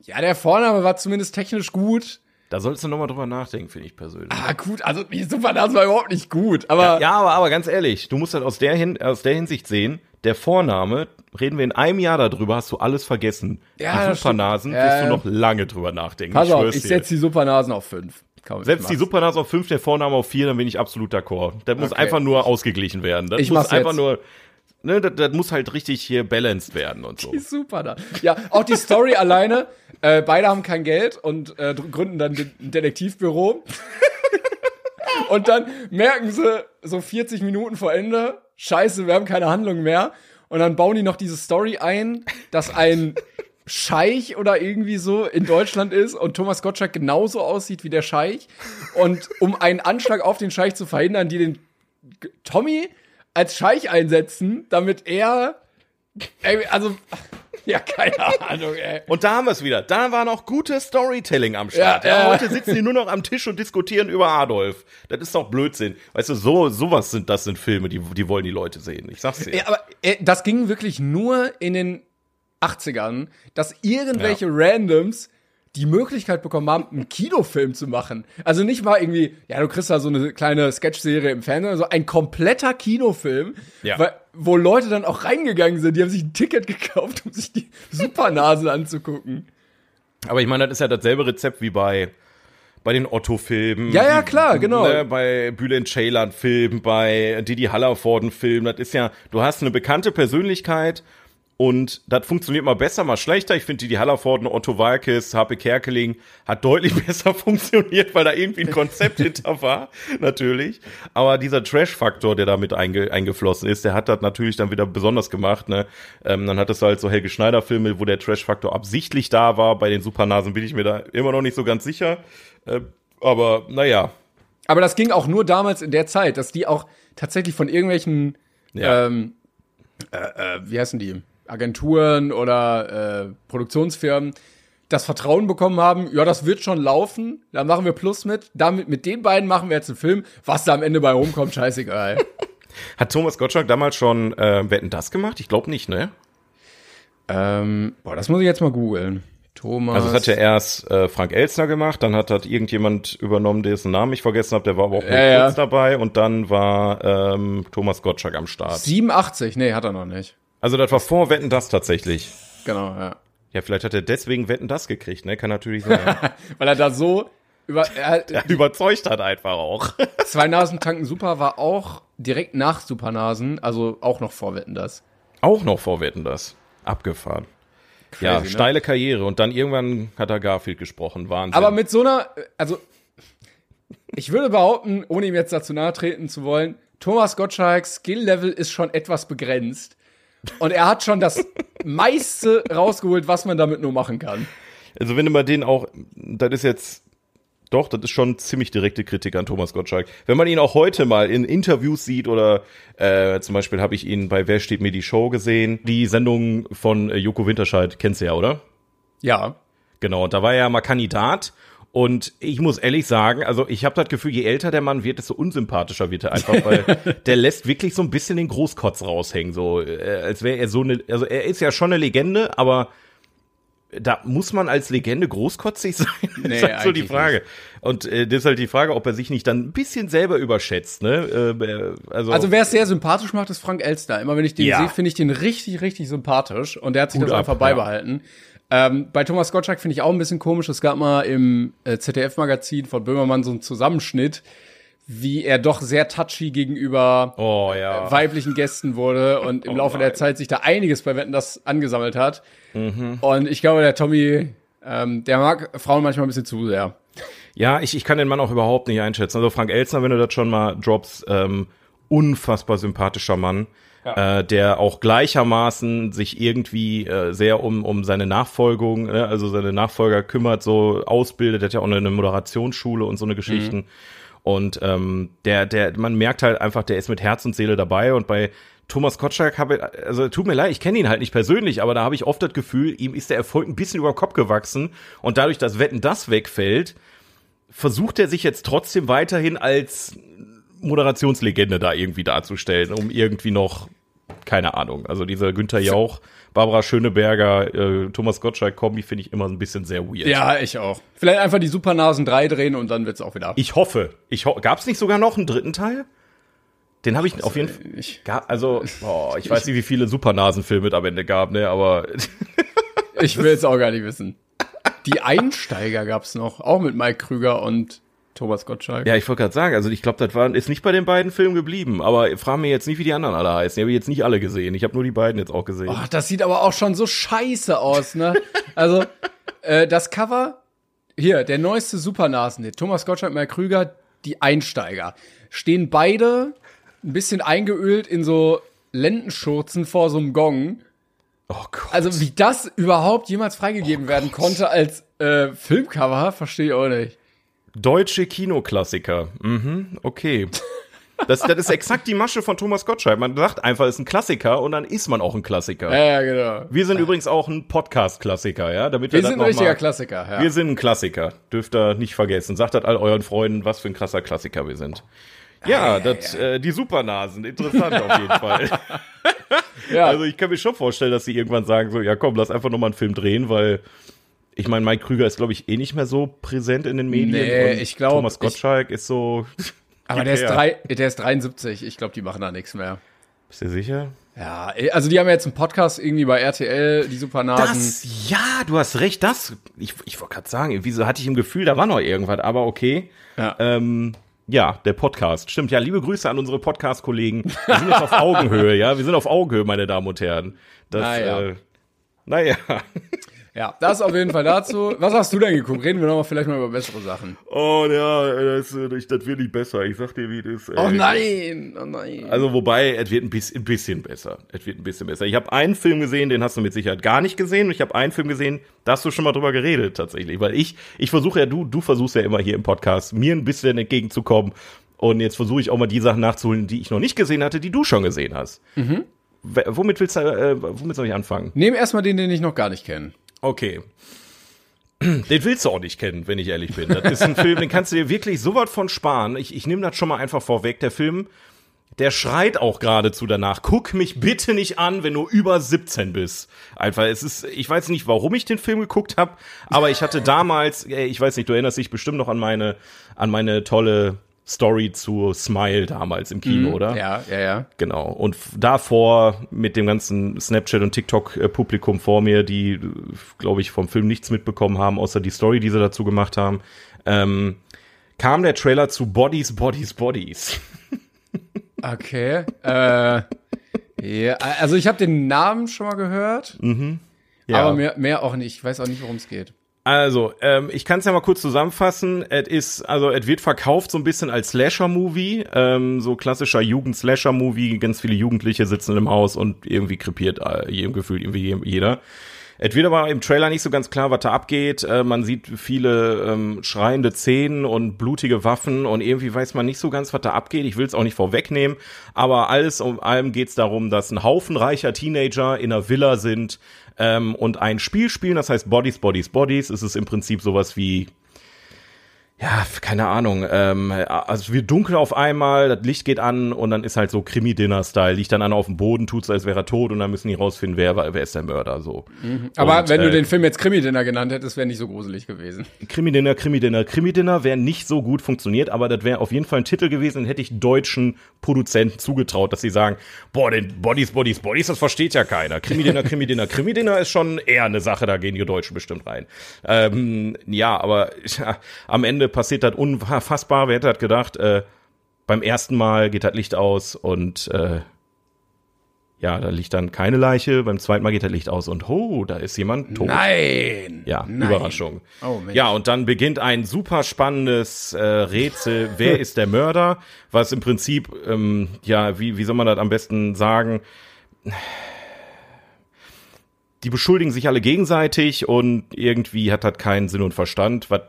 Ja, der Vorname war zumindest technisch gut. Da solltest du nochmal drüber nachdenken, finde ich persönlich. Ah, gut, also die Supernase war überhaupt nicht gut, aber Ja, aber, aber ganz ehrlich, du musst halt aus der, Hin aus der Hinsicht sehen, der Vorname, reden wir in einem Jahr darüber, hast du alles vergessen. Ja, die Supernasen stimmt. wirst Ja, du ja. noch lange drüber nachdenken. pass auf, schwör's ich setze die Supernasen auf fünf. Komm, ich die. Supernase auf 5, der Vorname auf 4, dann bin ich absolut d'accord. Das muss Okay. einfach nur ausgeglichen werden. Das Ich muss einfach jetzt. nur, ne, das, das muss halt richtig hier balanced werden und so. Die Super da. Ja, auch die Story alleine. Äh, beide haben kein Geld und äh, gründen dann ein Detektivbüro. und dann merken sie so 40 Minuten vor Ende, scheiße, wir haben keine Handlung mehr. Und dann bauen die noch diese Story ein, dass ein Scheich oder irgendwie so in Deutschland ist und Thomas Gottschalk genauso aussieht wie der Scheich. Und um einen Anschlag auf den Scheich zu verhindern, die den Tommy als Scheich einsetzen, damit er, ey, also, ja, keine Ahnung, ey. Und da haben wir es wieder. Da war noch gutes Storytelling am Start. Ja, Ja, ja. Heute sitzen die nur noch am Tisch und diskutieren über Adolf. Das ist doch Blödsinn. Weißt du, so sowas sind das sind Filme, die die wollen die Leute sehen. Ich sag's dir. Ja, aber äh, das ging wirklich nur in den 80ern, dass irgendwelche Randoms die Möglichkeit bekommen haben, einen Kinofilm zu machen. Also nicht mal irgendwie, ja, du kriegst da so eine kleine Sketchserie im Fernsehen, also ein kompletter Kinofilm, Ja. weil, wo Leute dann auch reingegangen sind, die haben sich ein Ticket gekauft, um sich die Supernasen anzugucken. Aber ich meine, das ist ja dasselbe Rezept wie bei bei den Otto-Filmen. Ja, ja, klar, genau. Ne, bei Bülent Ceylan-Filmen, bei Didi Hallervorden-Filmen. Das ist ja, du hast eine bekannte Persönlichkeit und das funktioniert mal besser, mal schlechter. Ich finde Didi Hallervorden, Otto Walkes, Harpe Kerkeling hat deutlich besser funktioniert, weil da irgendwie ein Konzept hinter war, natürlich. Aber dieser Trash-Faktor, der damit einge eingeflossen ist, der hat das natürlich dann wieder besonders gemacht. Ne? Ähm, dann hattest du halt so Helge Schneider-Filme, wo der Trash-Faktor absichtlich da war. Bei den Supernasen bin ich mir da immer noch nicht so ganz sicher. Äh, aber naja, Aber das ging auch nur damals in der Zeit, dass die auch tatsächlich von irgendwelchen, Ja. ähm, äh, äh, wie heißen die, Agenturen oder äh, Produktionsfirmen das Vertrauen bekommen haben, ja, das wird schon laufen, da machen wir Plus mit, damit, mit den beiden machen wir jetzt einen Film, was da am Ende bei rumkommt, scheißegal. hat Thomas Gottschalk damals schon äh, Wetten das gemacht? Ich glaube nicht, ne? ähm, boah, das muss ich jetzt mal googeln. Thomas. Also das hat ja erst äh, Frank Elstner gemacht, dann hat das irgendjemand übernommen, dessen Namen ich vergessen habe, der war aber auch nur Ja, kurz dabei und dann war ähm, Thomas Gottschalk am Start. 87, nee, hat er noch nicht. Also das war vor Wetten das tatsächlich. Genau, ja. Ja, vielleicht hat er deswegen Wetten das gekriegt, ne? Kann natürlich sein. Weil er da so über, er, er überzeugt hat einfach auch. Zwei Nasen tanken super war auch direkt nach Supernasen, also auch noch vorwetten das. auch noch vor Wetten das. Abgefahren. ja, ne? steile Karriere und dann irgendwann hat er Garfield gesprochen. Wahnsinn. Aber mit so einer, also ich würde behaupten, ohne ihm jetzt dazu nahe treten zu wollen, Thomas Gottschalks Skill-Level ist schon etwas begrenzt. Und er hat schon das meiste rausgeholt, was man damit nur machen kann. Also wenn du mal den auch, das ist jetzt, doch, das ist schon ziemlich direkte Kritik an Thomas Gottschalk. Wenn man ihn auch heute mal in Interviews sieht oder äh, zum Beispiel habe ich ihn bei Wer steht mir die Show gesehen, die Sendung von äh, Joko Winterscheid, kennst du ja, oder? Ja. Genau, und da war er ja mal Kandidat. Und ich muss ehrlich sagen, also ich habe das Gefühl, je älter der Mann wird, desto unsympathischer wird er einfach, weil der lässt wirklich so ein bisschen den Großkotz raushängen, so äh, als wäre er so eine, also er ist ja schon eine Legende, aber da muss man als Legende großkotzig sein. Nee, ist halt so die Frage. Und äh, das ist halt die Frage, ob er sich nicht dann ein bisschen selber überschätzt. Ne? Äh, also, Also wer es sehr sympathisch macht, ist Frank Elster. Immer wenn ich den Ja. sehe, finde ich den richtig, richtig sympathisch. Und der hat sich Hut das ab, einfach ja. Ähm, bei Thomas Gottschalk finde ich auch ein bisschen komisch. Es gab mal im äh, ZDF-Magazin von Böhmermann so einen Zusammenschnitt, wie er doch sehr touchy gegenüber oh ja. weiblichen Gästen wurde und im Oh Laufe der nein. Zeit sich da einiges bei Wetten das angesammelt hat. Mhm. Und ich glaube, der Tommy, ähm, der mag Frauen manchmal ein bisschen zu sehr. Ja, ich, ich kann den Mann auch überhaupt nicht einschätzen. Also Frank Elstner, wenn du das schon mal droppst, ähm, unfassbar sympathischer Mann, äh, der auch gleichermaßen sich irgendwie äh, sehr um, um seine Nachfolgung, ne, also seine Nachfolger kümmert, so ausbildet, der hat ja auch eine Moderationsschule und so eine Geschichten. Und ähm, der, der, man merkt halt einfach, der ist mit Herz und Seele dabei. Und bei Thomas Kotschak habe, also tut mir leid, ich kenne ihn halt nicht persönlich, aber da habe ich oft das Gefühl, ihm ist der Erfolg ein bisschen über den Kopf gewachsen. Und dadurch, dass Wetten das wegfällt, versucht er sich jetzt trotzdem weiterhin als Moderationslegende da irgendwie darzustellen, um irgendwie noch, keine Ahnung, also dieser Günther Jauch, Barbara Schöneberger, äh, Thomas Gottschalk-Kombi finde ich immer ein bisschen sehr weird. Ja, ich auch. Vielleicht einfach die Supernasen 3 drehen und dann wird's auch wieder. Ich hoffe. Ich ho Gab es nicht sogar noch einen dritten Teil? Den habe ich auf jeden Fall. ich- Gab, also, boah, ich weiß nicht, wie viele Supernasenfilme es am Ende gab, ne, aber Ich will es auch gar nicht wissen. Die Einsteiger gab's noch, auch mit Mike Krüger und Thomas Gottschalk. ja, ich wollte gerade sagen, also ich glaube, das war ist nicht bei den beiden Filmen geblieben, aber frag mir jetzt nicht, wie die anderen alle heißen. Die habe ich jetzt nicht alle gesehen. Ich habe nur die beiden jetzt auch gesehen. Ach, das sieht aber auch schon so scheiße aus, ne? Also, äh, das Cover, hier, der neueste Supernasen-Hit, Thomas Gottschalk, Mike Krüger, die Einsteiger, stehen beide ein bisschen eingeölt in so Lendenschurzen vor so einem Gong. oh Gott. Also, wie das überhaupt jemals freigegeben werden konnte als äh, Filmcover, verstehe ich auch nicht. Deutsche Kinoklassiker. Mhm, okay. Das, das ist exakt die Masche von Thomas Gottschalk. Man sagt einfach, es ist ein Klassiker und dann ist man auch ein Klassiker. Ja, ja, genau. Wir sind übrigens auch ein Podcast-Klassiker, ja? Damit Wir das sind ein richtiger mal- Klassiker, ja. Wir sind ein Klassiker. Dürft ihr nicht vergessen. Sagt das all euren Freunden, was für ein krasser Klassiker wir sind. Ja, das, Äh, die Supernasen. Interessant auf jeden Fall. ja. Also ich kann mir schon vorstellen, dass sie irgendwann sagen so, ja komm, lass einfach nochmal einen Film drehen, weil ich meine, Mike Krüger ist, glaube ich, eh nicht mehr so präsent in den Medien. Nee, ich glaub, Thomas ich- Gottschalk ist so. aber der ist, drei, der ist 73. Ich glaube, die machen da nichts mehr. Bist du sicher? Ja, also die haben ja jetzt einen Podcast irgendwie bei RTL, die Supernasen. Das, ja, du hast recht, das. Ich, ich wollte gerade sagen, wieso hatte ich im Gefühl, da war noch irgendwas, aber okay. Ja. Ähm, ja, der Podcast. Stimmt, ja, liebe Grüße an unsere Podcast-Kollegen. Wir sind jetzt auf Augenhöhe, ja. Wir sind auf Augenhöhe, meine Damen und Herren. Das, Naja. äh, naja. Ja, das auf jeden Fall dazu. Was hast du denn geguckt? Reden wir noch mal vielleicht mal über bessere Sachen. Oh ja, das, das wird nicht besser. Ich sag dir, wie das ist. Oh nein, oh nein. Also wobei, es wird ein bisschen, ein bisschen besser. Es wird ein bisschen besser. Ich habe einen Film gesehen, den hast du mit Sicherheit gar nicht gesehen. Und ich habe einen Film gesehen, da hast du schon mal drüber geredet tatsächlich. Weil ich, ich versuche ja, du, du versuchst ja immer hier im Podcast, mir ein bisschen entgegenzukommen. Und jetzt versuche ich auch mal die Sachen nachzuholen, die ich noch nicht gesehen hatte, die du schon gesehen hast. Mhm. W- Womit willst du, äh, womit soll ich anfangen? Nehmen erstmal den, den ich noch gar nicht kenne. Okay. Den willst du auch nicht kennen, wenn ich ehrlich bin. Das ist ein Film, den kannst du dir wirklich so was von sparen. Ich, ich nehme das schon mal einfach vorweg. Der Film, der schreit auch geradezu danach. Guck mich bitte nicht an, wenn du über 17 bist. Einfach, es ist, ich weiß nicht, warum ich den Film geguckt habe, aber ich hatte damals, ich weiß nicht, du erinnerst dich bestimmt noch an meine, an meine tolle Story zu Smile damals im Kino, oder? Ja, ja, ja. Genau. Und davor mit dem ganzen Snapchat und TikTok-Publikum vor mir, die, glaube ich, vom Film nichts mitbekommen haben, außer die Story, die sie dazu gemacht haben, ähm, kam der Trailer zu Bodies, Bodies, Bodies. Okay. äh, ja, also ich habe den Namen schon mal gehört, Ja. aber mehr, mehr auch nicht. Ich weiß auch nicht, worum es geht. Also, ähm, ich kann es ja mal kurz zusammenfassen. Es ist, also es wird verkauft so ein bisschen als Slasher-Movie, ähm, so klassischer Jugend-Slasher-Movie. Ganz viele Jugendliche sitzen im Haus und irgendwie krepiert äh, jedem Gefühl irgendwie je- jeder. Es wird aber im Trailer nicht so ganz klar, was da abgeht. Äh, man sieht viele ähm, schreiende Szenen und blutige Waffen und irgendwie weiß man nicht so ganz, was da abgeht. Ich will es auch nicht vorwegnehmen, aber alles um allem geht es darum, dass ein Haufen reicher Teenager in einer Villa sind ähm, und ein Spiel spielen, das heißt Bodies, Bodies, Bodies. Es ist im Prinzip sowas wie ja, keine Ahnung, ähm, also es wird dunkel auf einmal, das Licht geht an und dann ist halt so Krimi-Dinner-Style, liegt dann einer auf dem Boden, tut so, als wäre er tot und dann müssen die rausfinden, wer, wer ist der Mörder, so. Aber Und, wenn du äh, den Film jetzt Krimi-Dinner genannt hättest, wäre nicht so gruselig gewesen. Krimi-Dinner, Krimi-Dinner, Krimi-Dinner wäre nicht so gut funktioniert, aber das wäre auf jeden Fall ein Titel gewesen, den hätte ich deutschen Produzenten zugetraut, dass sie sagen, boah, den Bodies, Bodies, Bodies, das versteht ja keiner. Krimi-Dinner, Krimi-Dinner, Krimi-Dinner ist schon eher eine Sache, da gehen die Deutschen bestimmt rein. Ähm, ja, aber ja, am Ende passiert das unfassbar, wer hätte das gedacht, äh, beim ersten Mal geht das Licht aus und äh, ja, da liegt dann keine Leiche, beim zweiten Mal geht das Licht aus und ho, da ist jemand tot. Nein! Ja, Nein. Überraschung. Oh, Mensch. ja, und dann beginnt ein super spannendes äh, Rätsel, wer ist der Mörder? Was im Prinzip, ähm, ja, wie, wie soll man das am besten sagen? Die beschuldigen sich alle gegenseitig und irgendwie hat das keinen Sinn und Verstand. Was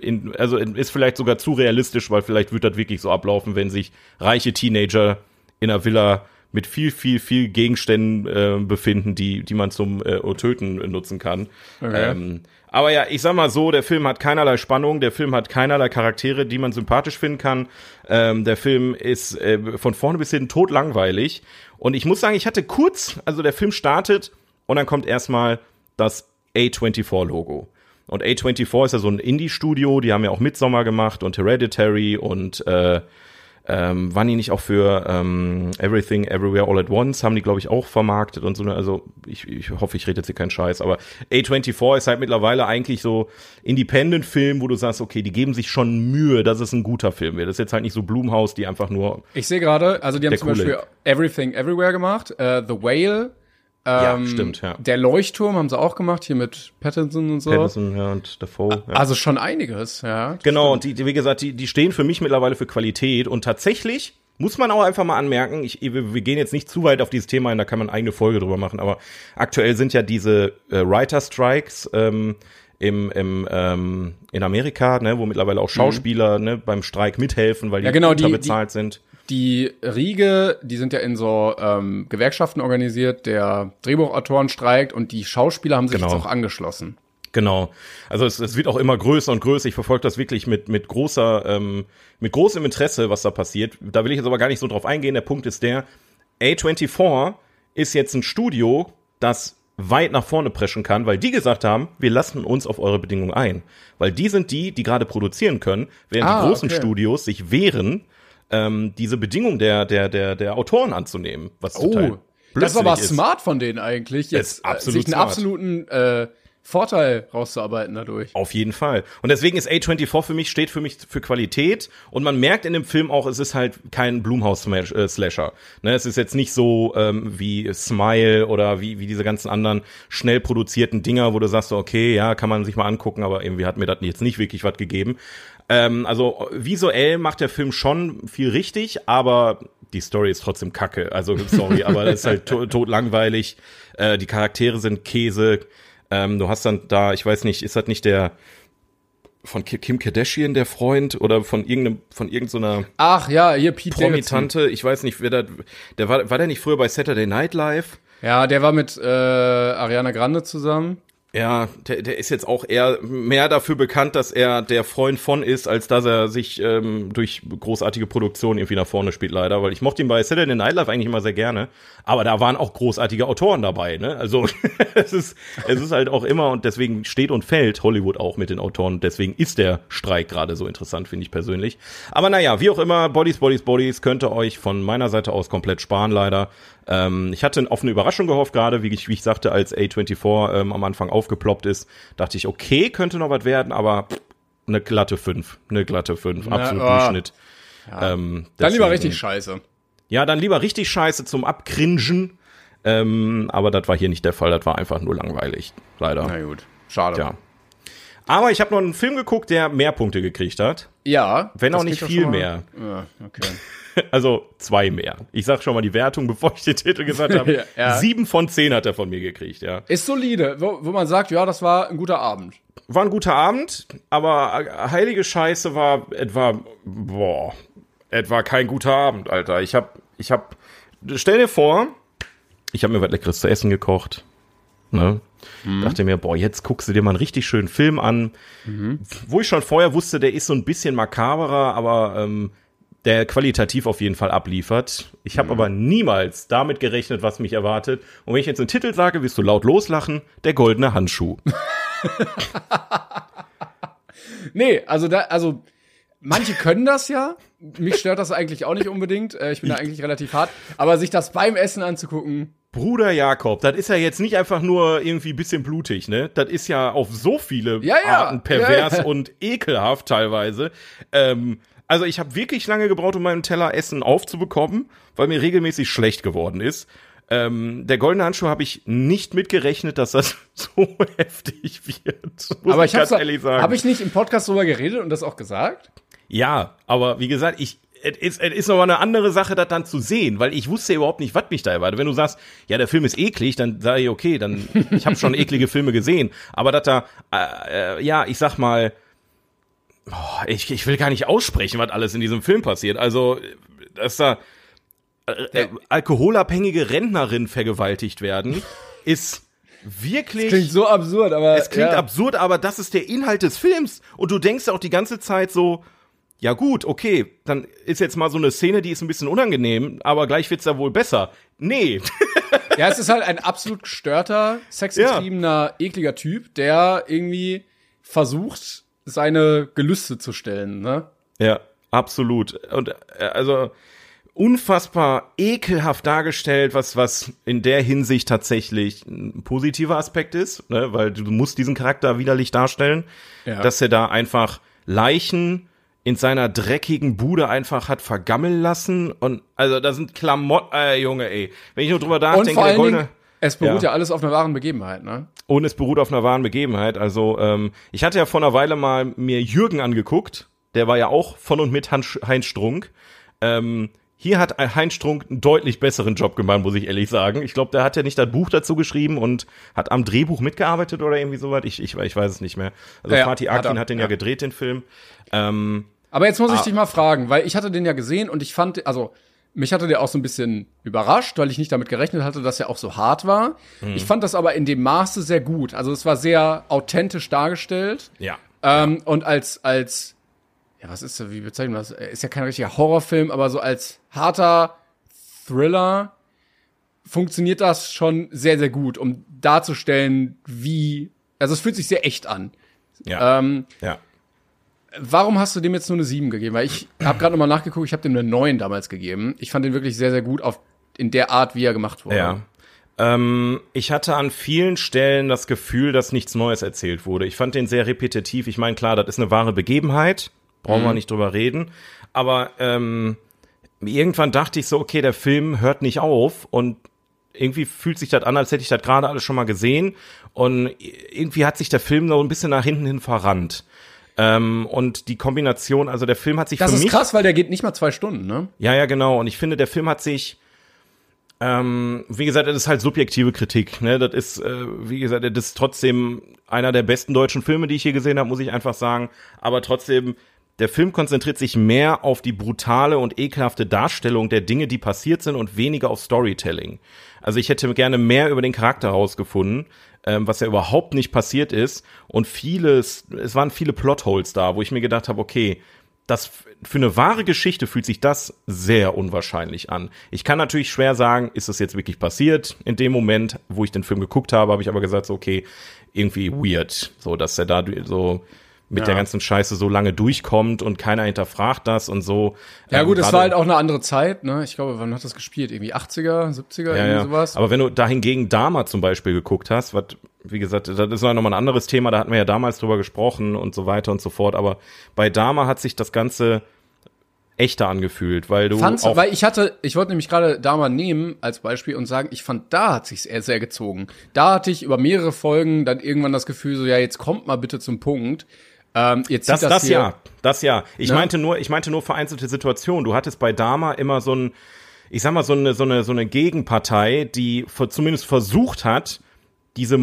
in, also ist vielleicht sogar zu realistisch, weil vielleicht wird das wirklich so ablaufen, wenn sich reiche Teenager in einer Villa mit viel, viel, viel Gegenständen äh, befinden, die, die man zum äh, Töten nutzen kann. Okay. Ähm, aber ja, ich sag mal so, der Film hat keinerlei Spannung, der Film hat keinerlei Charaktere, die man sympathisch finden kann. Ähm, der Film ist äh, von vorne bis hinten totlangweilig. Und ich muss sagen, ich hatte kurz, also der Film startet und dann kommt erstmal das A24-Logo. Und A24 ist ja so ein Indie-Studio, die haben ja auch Midsommar gemacht und Hereditary und äh, ähm, waren die nicht auch für ähm, Everything Everywhere All at Once, haben die, glaube ich, auch vermarktet und so. Also ich, ich hoffe, ich rede jetzt hier keinen Scheiß, aber A24 ist halt mittlerweile eigentlich so Independent-Film, wo du sagst, okay, die geben sich schon Mühe, dass es ein guter Film wird. Das ist jetzt halt nicht so Blumhaus, die einfach nur Ich sehe gerade, also die haben zum. Beispiel Everything Everywhere gemacht, äh, The Whale, Ja, ähm, stimmt, ja. Der Leuchtturm haben sie auch gemacht, hier mit Pattinson und so. Pattinson ja, und Dafoe. Ja. Also schon einiges, ja. Genau, und die, die, wie gesagt, die, die stehen für mich mittlerweile für Qualität und tatsächlich muss man auch einfach mal anmerken, ich, wir, wir gehen jetzt nicht zu weit auf dieses Thema ein, da kann man eine eigene Folge drüber machen, aber aktuell sind ja diese äh, Writer-Strikes ähm, im, im, ähm, in Amerika, ne, wo mittlerweile auch Schauspieler ne, beim Streik mithelfen, weil die Ja, genau, die- unterbezahlt sind. Die Riege, die sind ja in so ähm, Gewerkschaften organisiert, der Drehbuchautoren streikt und die Schauspieler haben sich Genau. jetzt auch angeschlossen. Genau. Also es, es wird auch immer größer und größer. Ich verfolge das wirklich mit, mit großer, ähm, mit großem Interesse, was da passiert. Da will ich jetzt aber gar nicht so drauf eingehen. Der Punkt ist der, A24 ist jetzt ein Studio, das weit nach vorne preschen kann, weil die gesagt haben, wir lassen uns auf eure Bedingungen ein. Weil die sind die, die gerade produzieren können, während Ah, die großen okay. Studios sich wehren, ähm, diese Bedingungen der, der, der, der Autoren anzunehmen. Was total Oh, das ist aber blödsinnig smart von denen eigentlich, jetzt Ist äh, sich einen smart. absoluten äh, Vorteil rauszuarbeiten dadurch. Auf jeden Fall. Und deswegen ist A24 für mich, steht für mich für Qualität. Und man merkt in dem Film auch, es ist halt kein Blumhouse-Slasher. Ne, es ist jetzt nicht so ähm, wie Smile oder wie, wie diese ganzen anderen schnell produzierten Dinger, wo du sagst, okay, ja, kann man sich mal angucken, aber irgendwie hat mir das jetzt nicht wirklich was gegeben. Ähm, also visuell macht der Film schon viel richtig, aber die Story ist trotzdem kacke. Also sorry, aber das ist halt to tot langweilig. Äh, die Charaktere sind Käse. Ähm, du hast dann da, ich weiß nicht, ist das nicht der von Ki- Kim Kardashian der Freund oder von irgendeinem von irgendeiner Ach ja, hier Pete. Promitante, ich weiß nicht, wer da der war war der nicht früher bei Saturday Night Live? Ja, der war mit äh, Ariana Grande zusammen. Ja, der, der ist jetzt auch eher mehr dafür bekannt, dass er der Freund von ist, als dass er sich ähm, durch großartige Produktion irgendwie nach vorne spielt, leider. Weil ich mochte ihn bei Saturday Night Live eigentlich immer sehr gerne. Aber da waren auch großartige Autoren dabei, ne? Also es ist, es ist halt auch immer und deswegen steht und fällt Hollywood auch mit den Autoren. Deswegen ist der Streik gerade so interessant, finde ich persönlich. Aber naja, wie auch immer, Bodies, Bodies, Bodies könnte euch von meiner Seite aus komplett sparen, leider. Ähm, ich hatte auf eine Überraschung gehofft, gerade wie ich, wie ich sagte, als A24 ähm, am Anfang aufgeploppt ist, dachte ich, okay, könnte noch was werden, aber pff, eine glatte 5. Eine glatte 5. Absolut oh. Durchschnitt. Ähm, Dann lieber richtig scheiße. Ja, dann lieber richtig scheiße zum Abcringen. Ähm, aber das war hier nicht der Fall, das war einfach nur langweilig. Leider. Na gut, schade. Ja. Aber ich habe noch einen Film geguckt, der mehr Punkte gekriegt hat. Ja. Wenn auch nicht viel mehr. Ja, okay. Also zwei mehr. Ich sag schon mal die Wertung, bevor ich den Titel gesagt habe. Ja. Sieben von zehn hat er von mir gekriegt, ja. Ist solide, wo, wo man sagt, ja, das war ein guter Abend. War ein guter Abend, aber heilige Scheiße war etwa, boah, etwa kein guter Abend, Alter. Ich hab, ich hab, stell dir vor, ich habe mir was Leckeres zu essen gekocht, Ne? Dachte mir, boah, jetzt guckst du dir mal einen richtig schönen Film an. Wo ich schon vorher wusste, der ist so ein bisschen makaberer, aber ähm, der qualitativ auf jeden Fall abliefert. Ich habe aber niemals damit gerechnet, was mich erwartet. Und wenn ich jetzt einen Titel sage, wirst du laut loslachen, der goldene Handschuh. Nee, also da, also manche können das ja. Mich stört das eigentlich auch nicht unbedingt. Äh, Ich bin da eigentlich relativ hart. Aber sich das beim Essen anzugucken, Bruder Jakob, das ist ja jetzt nicht einfach nur irgendwie ein bisschen blutig, ne? Das ist ja auf so viele Ja, ja. Arten pervers ja. und ekelhaft teilweise. Ähm, also ich habe wirklich lange gebraucht, um meinen Teller Essen aufzubekommen, weil mir regelmäßig schlecht geworden ist. Ähm, der goldene Handschuh habe ich nicht mitgerechnet, dass das so heftig wird. Muss aber ich ganz hab's, ehrlich sagen. habe ich nicht im Podcast drüber geredet und das auch gesagt? Ja, aber wie gesagt, ich es ist, es ist noch mal eine andere Sache, das dann zu sehen, weil ich wusste ja überhaupt nicht, was mich da erwartet. Wenn du sagst, ja, der Film ist eklig, dann sage ich, okay, dann ich habe schon eklige Filme gesehen, aber dass da äh, äh, ja, ich sag mal oh, ich, ich will gar nicht aussprechen, was alles in diesem Film passiert. Also, dass da äh, äh, alkoholabhängige Rentnerinnen vergewaltigt werden, ist wirklich Klingt so absurd, aber es klingt ja. absurd, aber das ist der Inhalt des Films. Und du denkst auch die ganze Zeit so, ja gut, okay, dann ist jetzt mal so eine Szene, die ist ein bisschen unangenehm, aber gleich wird's da wohl besser. Nee. Ja, es ist halt ein absolut gestörter, sexgetriebener, ekliger Typ, der irgendwie versucht, seine Gelüste zu stellen, ne? ja, absolut. Und äh, also unfassbar ekelhaft dargestellt, was was in der Hinsicht tatsächlich ein positiver Aspekt ist, ne? weil du musst diesen Charakter widerlich darstellen, Ja. dass er da einfach Leichen in seiner dreckigen Bude einfach hat vergammeln lassen und also da sind Klamotten, äh, Junge, ey. Wenn ich nur drüber nachdenke, der goldene, Dingen, es beruht Ja. ja. alles auf einer wahren Begebenheit, ne? und es beruht auf einer wahren Begebenheit. Also ähm, ich hatte ja vor einer Weile mal mir Jürgen angeguckt, der war ja auch von und mit Hans- Heinz Strunk. Ähm, hier hat Heinz Strunk einen deutlich besseren Job gemacht, muss ich ehrlich sagen. Ich glaube, der hat ja nicht das Buch dazu geschrieben und hat am Drehbuch mitgearbeitet oder irgendwie sowas. Ich, ich, ich weiß es nicht mehr. Also Ja, Fatih hat Akin er, hat den ja. ja. gedreht, den Film. Ähm, Aber jetzt muss ich Ah. dich mal fragen, weil ich hatte den ja gesehen und ich fand, also mich hatte der auch so ein bisschen überrascht, weil ich nicht damit gerechnet hatte, dass er auch so hart war. Mhm. Ich fand das aber in dem Maße sehr gut. Also es war sehr authentisch dargestellt. ja. Ähm, und als, als, ja, was ist, wie bezeichnet man das? Ist ja kein richtiger Horrorfilm, aber so als harter Thriller funktioniert das schon sehr, sehr gut, um darzustellen, wie, also es fühlt sich sehr echt an. Ja. Ähm, ja. Warum hast du dem jetzt nur eine 7 gegeben? Weil ich habe gerade nochmal nachgeguckt, ich habe dem eine 9 damals gegeben. Ich fand den wirklich sehr, sehr gut auf, in der Art, wie er gemacht wurde. Ja. Ähm, ich hatte an vielen Stellen das Gefühl, dass nichts Neues erzählt wurde. Ich fand den sehr repetitiv. Ich meine, klar, das ist eine wahre Begebenheit. Brauchen wir nicht drüber reden. Aber ähm, irgendwann dachte ich so, okay, der Film hört nicht auf und irgendwie fühlt sich das an, als hätte ich das gerade alles schon mal gesehen. Und irgendwie hat sich der Film so ein bisschen nach hinten hin verrannt. Ähm, und die Kombination, also der Film hat sich Das für ist mich krass, weil der geht nicht mal zwei Stunden, ne? ja, ja, genau. Und ich finde, der Film hat sich, ähm, wie gesagt, das ist halt subjektive Kritik. Ne? Das ist, äh, wie gesagt, das ist trotzdem einer der besten deutschen Filme, die ich hier gesehen habe, muss ich einfach sagen. Aber trotzdem, der Film konzentriert sich mehr auf die brutale und ekelhafte Darstellung der Dinge, die passiert sind und weniger auf Storytelling. Also ich hätte gerne mehr über den Charakter herausgefunden, ähm, was ja überhaupt nicht passiert ist. Und vieles, es waren viele Plotholes da, wo ich mir gedacht habe, okay, das für eine wahre Geschichte fühlt sich das sehr unwahrscheinlich an. Ich kann natürlich schwer sagen, ist das jetzt wirklich passiert? In dem Moment, wo ich den Film geguckt habe, habe ich aber gesagt, so, okay, irgendwie weird, so dass er da so mit Ja. der ganzen Scheiße so lange durchkommt und keiner hinterfragt das und so. Ja Ähm, gut, es war halt auch eine andere Zeit, ne? Ich glaube, wann hat das gespielt? Irgendwie 80er, 70er, ja, irgendwie ja. sowas. Aber wenn du dahingegen Dama zum Beispiel geguckt hast, was, wie gesagt, das ist noch mal ein anderes Thema, da hatten wir ja damals drüber gesprochen und so weiter und so fort. Aber bei Dama hat sich das Ganze echter angefühlt, weil du Fandst, auch weil ich hatte, ich wollte nämlich gerade da mal nehmen als Beispiel und sagen, ich fand, da hat sich's sehr, sehr gezogen. Da hatte ich über mehrere Folgen dann irgendwann das Gefühl, so, ja, jetzt kommt mal bitte zum Punkt. Ähm, jetzt Das, das, hier, ja, das ja. Ich Ne? meinte nur, ich meinte nur vereinzelte Situationen. Du hattest bei Dama immer so ein, ich sag mal, so eine, so eine, so eine Gegenpartei, die zumindest versucht hat, diese,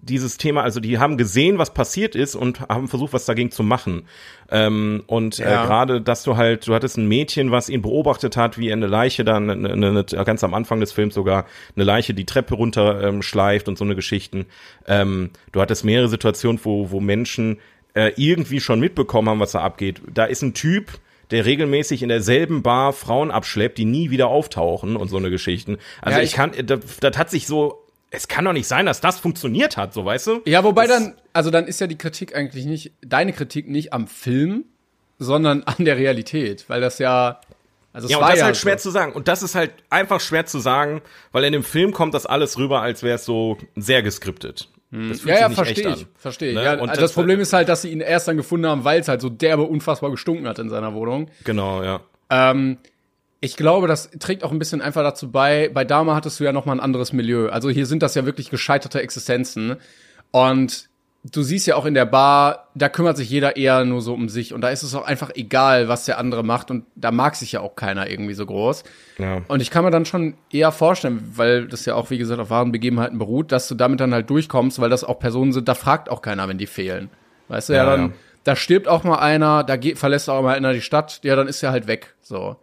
dieses Thema, also die haben gesehen, was passiert ist und haben versucht, was dagegen zu machen. Ähm, und äh, Ja. äh, gerade, dass du halt, du hattest ein Mädchen, was ihn beobachtet hat, wie er eine Leiche dann, eine, eine, eine, ganz am Anfang des Films sogar, eine Leiche die Treppe runter ähm, schleift und so eine Geschichten. Ähm, du hattest mehrere Situationen, wo, wo Menschen äh, irgendwie schon mitbekommen haben, was da abgeht. Da ist ein Typ, der regelmäßig in derselben Bar Frauen abschleppt, die nie wieder auftauchen und so eine Geschichten. Also Ja, ich, ich- kann, das, das hat sich so, es kann doch nicht sein, dass das funktioniert hat, so weißt du? Ja, wobei das, dann, also dann ist ja die Kritik eigentlich nicht, deine Kritik nicht am Film, sondern an der Realität, weil das ja, also Ja, und das ist ja halt schwer so. zu sagen. Und das ist halt einfach schwer zu sagen, weil in dem Film kommt das alles rüber, als wäre es so sehr geskriptet. Das fühlt Ja, ja, verstehe ich, verstehe ich. Ne? Ja, Und also das- das, Problem ist halt, dass sie ihn erst dann gefunden haben, weil es halt so derbe unfassbar gestunken hat in seiner Wohnung. Genau, ja. Ähm, ich glaube, das trägt auch ein bisschen einfach dazu bei. Bei Dama hattest du ja noch mal ein anderes Milieu. Also hier sind das ja wirklich gescheiterte Existenzen. Und du siehst ja auch in der Bar, da kümmert sich jeder eher nur so um sich. Und da ist es auch einfach egal, was der andere macht. Und da mag sich ja auch keiner irgendwie so groß. Ja. Und ich kann mir dann schon eher vorstellen, weil das ja auch, wie gesagt, auf wahren Begebenheiten beruht, dass du damit dann halt durchkommst, weil das auch Personen sind, da fragt auch keiner, wenn die fehlen. Weißt du, ja, Ja, dann, ja. da stirbt auch mal einer, da geht, verlässt auch mal einer die Stadt, ja, dann ist er halt weg, so.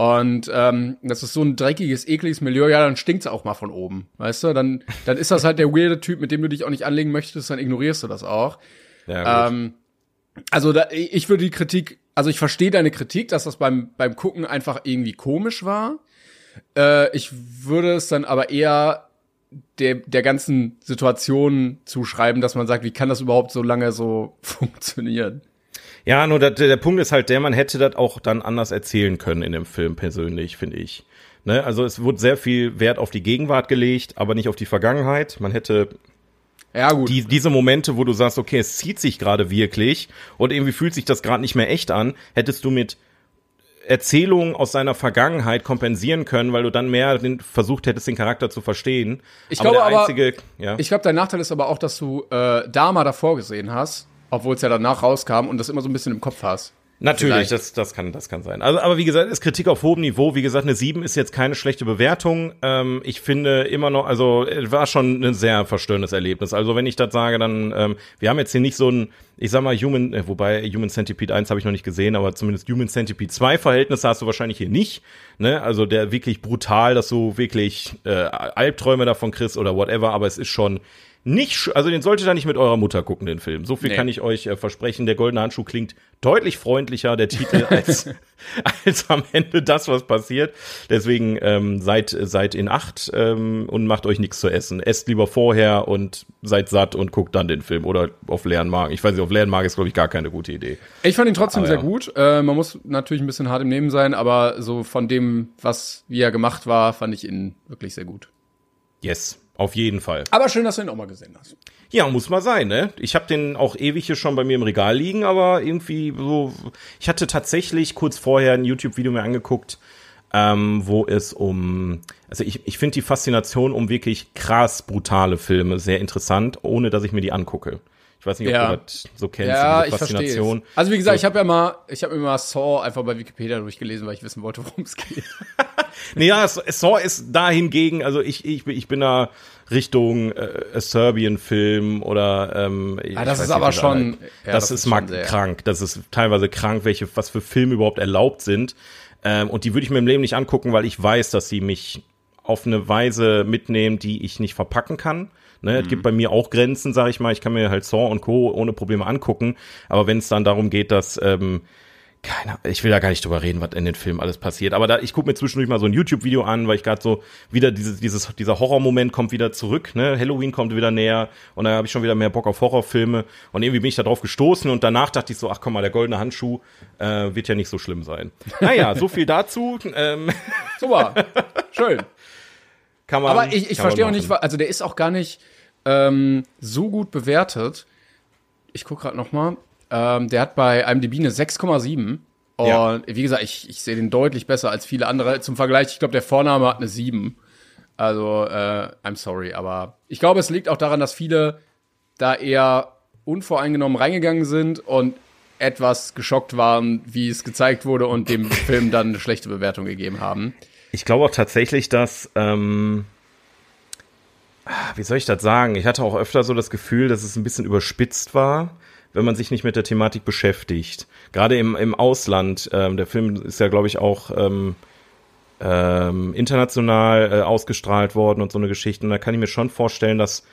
Und ähm, das ist so ein dreckiges, ekliges Milieu, ja, dann stinkt's auch mal von oben, weißt du? Dann, dann ist das halt der weirde Typ, mit dem du dich auch nicht anlegen möchtest, dann ignorierst du das auch. ja gut. Ähm, also da, ich würde die Kritik, also ich verstehe deine Kritik, dass das beim, beim Gucken einfach irgendwie komisch war. Äh, ich würde es dann aber eher der, der ganzen Situation zuschreiben, dass man sagt, wie kann das überhaupt so lange so funktionieren? Ja, nur der, der Punkt ist halt der, man hätte das auch dann anders erzählen können in dem Film persönlich, finde ich. Ne? Also es wurde sehr viel Wert auf die Gegenwart gelegt, aber nicht auf die Vergangenheit. Man hätte Ja, gut. die, diese Momente, wo du sagst, okay, es zieht sich gerade wirklich und irgendwie fühlt sich das gerade nicht mehr echt an, hättest du mit Erzählungen aus seiner Vergangenheit kompensieren können, weil du dann mehr den, versucht hättest, den Charakter zu verstehen. Ich glaube aber- einzige, ja. Ich glaube, dein Nachteil ist aber auch, dass du äh, Dama davor gesehen hast, obwohl es ja danach rauskam und das immer so ein bisschen im Kopf hast. Natürlich, Vielleicht. das, das kann, das kann sein. Also, aber wie gesagt, ist Kritik auf hohem Niveau. Wie gesagt, eine 7 ist jetzt keine schlechte Bewertung. Ähm, ich finde immer noch, also, es war schon ein sehr verstörendes Erlebnis. Also, wenn ich das sage, dann, ähm, wir haben jetzt hier nicht so ein, ich sag mal, Human, äh, wobei Human Centipede 1 habe ich noch nicht gesehen, aber zumindest Human Centipede 2 Verhältnisse hast du wahrscheinlich hier nicht. Ne? Also, der wirklich brutal, dass du wirklich äh, Albträume davon kriegst oder whatever, aber es ist schon nicht, also den solltet ihr nicht mit eurer Mutter gucken, den Film. So viel Nee. kann ich euch äh, versprechen. Der goldene Handschuh klingt deutlich freundlicher, der Titel, als, als am Ende das, was passiert. Deswegen ähm, seid, seid in Acht ähm, und macht euch nichts zu essen. Esst lieber vorher und seid satt und guckt dann den Film. Oder auf leeren Magen. Ich weiß nicht, auf leeren Magen ist, glaube ich, gar keine gute Idee. Ich fand ihn trotzdem Aber sehr ja. gut. Äh, man muss natürlich ein bisschen hart im Nehmen sein, aber so von dem, was wie er gemacht war, fand ich ihn wirklich sehr gut. Yes, auf jeden Fall. Aber schön, dass du ihn auch mal gesehen hast. Ja, muss mal sein, ne? Ich habe den auch ewig hier schon bei mir im Regal liegen, aber irgendwie so. Ich hatte tatsächlich kurz vorher ein YouTube-Video mir angeguckt, ähm, wo es um. Also ich, ich finde die Faszination um wirklich krass brutale Filme sehr interessant, ohne dass ich mir die angucke. Ich weiß nicht, ob Ja. du das so kennst, Ja, diese ich. Faszination. es. Also wie gesagt, So- ich habe ja mal, ich habe mir mal Saw einfach bei Wikipedia durchgelesen, weil ich wissen wollte, worum es geht. Nee, ja, S- Saw ist dahingegen, also ich, ich, bin- ich bin da Richtung äh, Serbian-Film oder ähm, ich Ah, das ist nicht, aber schon- alle- ja, das, das ist ist mal krank. Das ist teilweise krank, welche, was für Filme überhaupt erlaubt sind. Ähm, und die würde ich mir im Leben nicht angucken, weil ich weiß, dass sie mich auf eine Weise mitnehmen, die ich nicht verpacken kann. Ne, Es Mhm. gibt bei mir auch Grenzen, sag ich mal. Ich kann mir halt Saw und Co. ohne Probleme angucken. Aber wenn es dann darum geht, dass ähm, keine, ich will da gar nicht drüber reden, was in den Filmen alles passiert. Aber da, ich gucke mir zwischendurch mal so ein YouTube-Video an, weil ich gerade so wieder dieses, dieses, dieser Horrormoment kommt wieder zurück. Ne? Halloween kommt wieder näher und da habe ich schon wieder mehr Bock auf Horrorfilme. Und irgendwie bin ich da drauf gestoßen und danach dachte ich so, ach komm mal, der goldene Handschuh äh, wird ja nicht so schlimm sein. Naja, so viel dazu. Ähm, Super, schön. Kann man. Aber ich, ich verstehe auch nicht, also der ist auch gar nicht ähm, so gut bewertet. Ich gucke gerade noch mal. Ähm, der hat bei IMDb eine 6,7. Und Ja. wie gesagt, ich, ich sehe den deutlich besser als viele andere. Zum Vergleich, ich glaube, der Vorname hat eine 7. Also, äh, I'm sorry, aber ich glaube, es liegt auch daran, dass viele da eher unvoreingenommen reingegangen sind und etwas geschockt waren, wie es gezeigt wurde und dem Film dann eine schlechte Bewertung gegeben haben. Ich glaube auch tatsächlich, dass ähm, wie soll ich das sagen? Ich hatte auch öfter so das Gefühl, dass es ein bisschen überspitzt war, wenn man sich nicht mit der Thematik beschäftigt. Gerade im, im Ausland. Ähm, der Film ist ja, glaube ich, auch ähm, ähm, international äh, ausgestrahlt worden und so eine Geschichte. Und da kann ich mir schon vorstellen, dass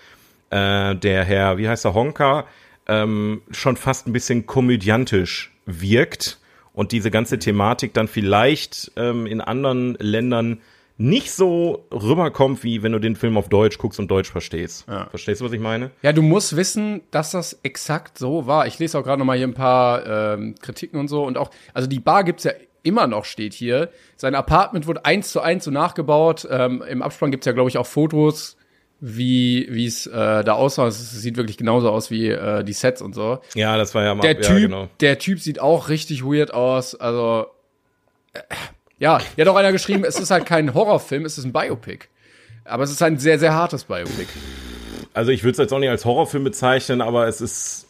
äh, der Herr, wie heißt er, Honka, ähm, schon fast ein bisschen komödiantisch wirkt und diese ganze Thematik dann vielleicht ähm, in anderen Ländern nicht so rüberkommt, wie wenn du den Film auf Deutsch guckst und Deutsch verstehst. Ja. Verstehst du, was ich meine? Ja, du musst wissen, dass das exakt so war. Ich lese auch gerade noch mal hier ein paar ähm, Kritiken und so und auch, also die Bar gibt's ja immer noch, steht hier. Sein Apartment wurde eins zu eins so nachgebaut. Ähm, Im Abspann gibt's ja, glaube ich, auch Fotos, wie wie es äh, da aussah. Es sieht wirklich genauso aus wie äh, die Sets und so. Ja, das war ja mal. Der ja, Typ, genau. der Typ sieht auch richtig weird aus. Also äh, ja, hier hat auch einer geschrieben, es ist halt kein Horrorfilm, es ist ein Biopic. Aber es ist ein sehr, sehr hartes Biopic. Also ich würde es jetzt auch nicht als Horrorfilm bezeichnen, aber es ist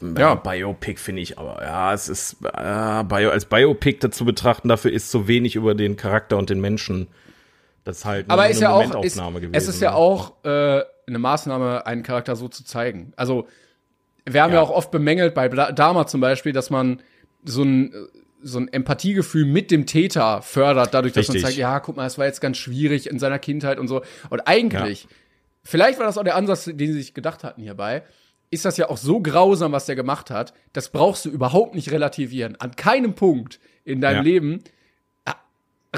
ja, Biopic finde ich, aber ja, es ist äh, Bio, als Biopic dazu betrachten, dafür ist so wenig über den Charakter und den Menschen. Das ist halt aber ist ja auch, ist, gewesen. es ist ja ne? auch äh, eine Maßnahme, einen Charakter so zu zeigen. Also wir haben ja, Ja. auch oft bemängelt bei Dama zum Beispiel, dass man so ein so ein Empathiegefühl mit dem Täter fördert, dadurch, dass man Richtig. zeigt, ja, guck mal, es war jetzt ganz schwierig in seiner Kindheit und so. Und eigentlich, vielleicht war das auch der Ansatz, den sie sich gedacht hatten hierbei, ist das ja auch so grausam, was der gemacht hat, das brauchst du überhaupt nicht relativieren. An keinem Punkt in deinem Ja. Leben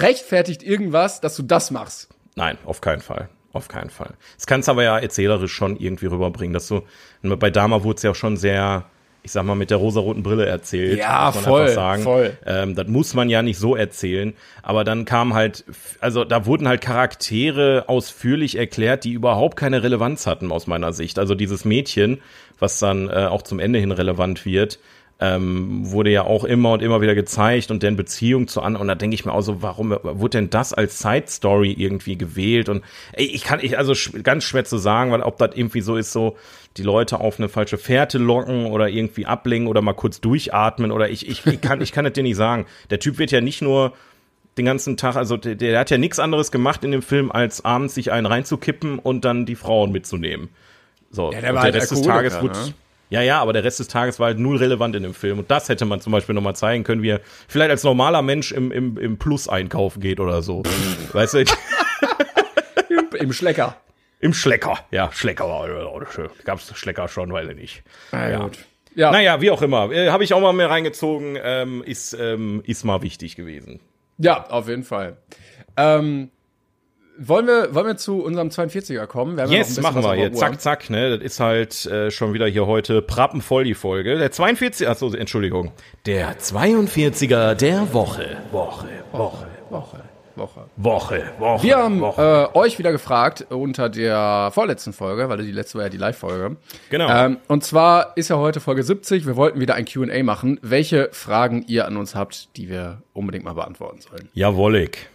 rechtfertigt irgendwas, dass du das machst. Nein, auf keinen Fall. Auf keinen Fall. Das kannst aber ja erzählerisch schon irgendwie rüberbringen, dass du, bei Dama wurde es ja auch schon sehr, ich sag mal, mit der rosaroten Brille erzählt. Ja, muss man voll, voll. Ähm, das muss man ja nicht so erzählen. Aber dann kam halt, also da wurden halt Charaktere ausführlich erklärt, die überhaupt keine Relevanz hatten aus meiner Sicht. Also dieses Mädchen, was dann äh, auch zum Ende hin relevant wird, ähm, wurde ja auch immer und immer wieder gezeigt und deren Beziehung zu anderen. Und da denke ich mir auch so, warum wurde denn das als Side Story irgendwie gewählt? Und ey, ich kann, ich, also ganz schwer zu sagen, weil ob das irgendwie so ist, so die Leute auf eine falsche Fährte locken oder irgendwie ablenken oder mal kurz durchatmen oder ich, ich, ich kann, ich kann das dir nicht sagen. Der Typ wird ja nicht nur den ganzen Tag, also der, der hat ja nichts anderes gemacht in dem Film, als abends sich einen reinzukippen und dann die Frauen mitzunehmen. So, Ja, der war der halt Rest des Tages wurde, ne? Ja, ja, aber der Rest des Tages war halt null relevant in dem Film. Und das hätte man zum Beispiel nochmal zeigen können, wie er vielleicht als normaler Mensch im, im, im Plus einkaufen geht oder so. weißt du? Im Schlecker. Im Schlecker. Ja, Schlecker war. Gab's Schlecker schon, weiß ich nicht. Ja, gut. Ja, Naja, wie auch immer. Äh, Habe ich auch mal mehr reingezogen. Ähm, ist, ähm, ist mal wichtig gewesen. ja, auf jeden Fall. Ähm, wollen wir, wollen wir zu unserem 42er kommen? Wir haben ja noch ein Yes, bisschen machen wir. Uhr. Zack, zack, ne? Das ist halt äh, schon wieder hier heute prappenvoll die Folge. Der 42, achso, Entschuldigung. Der 42er der Woche. Woche, Woche, Woche, Woche. Woche, Woche. Wir haben Woche. äh, euch wieder gefragt unter der vorletzten Folge, weil die letzte war ja die Live-Folge. Genau. Ähm, und zwar ist ja heute Folge 70. Wir wollten wieder ein Q&A machen, welche Fragen ihr an uns habt, die wir unbedingt mal beantworten sollen. Jawollig.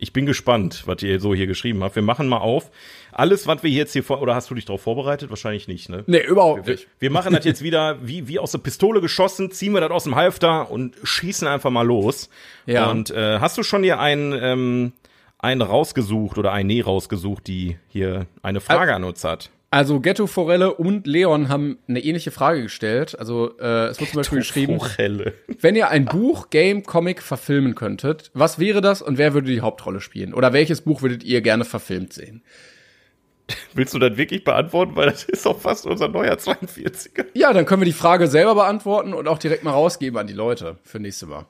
Ich bin gespannt, was ihr so hier geschrieben habt. Wir machen mal auf. Alles, was wir jetzt hier vor, oder hast du dich darauf vorbereitet? Wahrscheinlich nicht, ne? Nee, überhaupt Wir, nicht. wir machen das jetzt wieder wie, wie aus der Pistole geschossen, ziehen wir das aus dem Halfter und schießen einfach mal los. Ja. Und äh, hast du schon dir einen, ähm, einen rausgesucht oder eine rausgesucht, die hier eine Frage an uns hat? Also Ghetto Forelle und Leon haben eine ähnliche Frage gestellt. Also äh, es wird zum Beispiel geschrieben, Forelle. wenn ihr ein Buch, Game, Comic verfilmen könntet, was wäre das und wer würde die Hauptrolle spielen? Oder welches Buch würdet ihr gerne verfilmt sehen? Willst du das wirklich beantworten? Weil das ist doch fast unser neuer 42er. Ja, dann können wir die Frage selber beantworten und auch direkt mal rausgeben an die Leute für nächste Mal.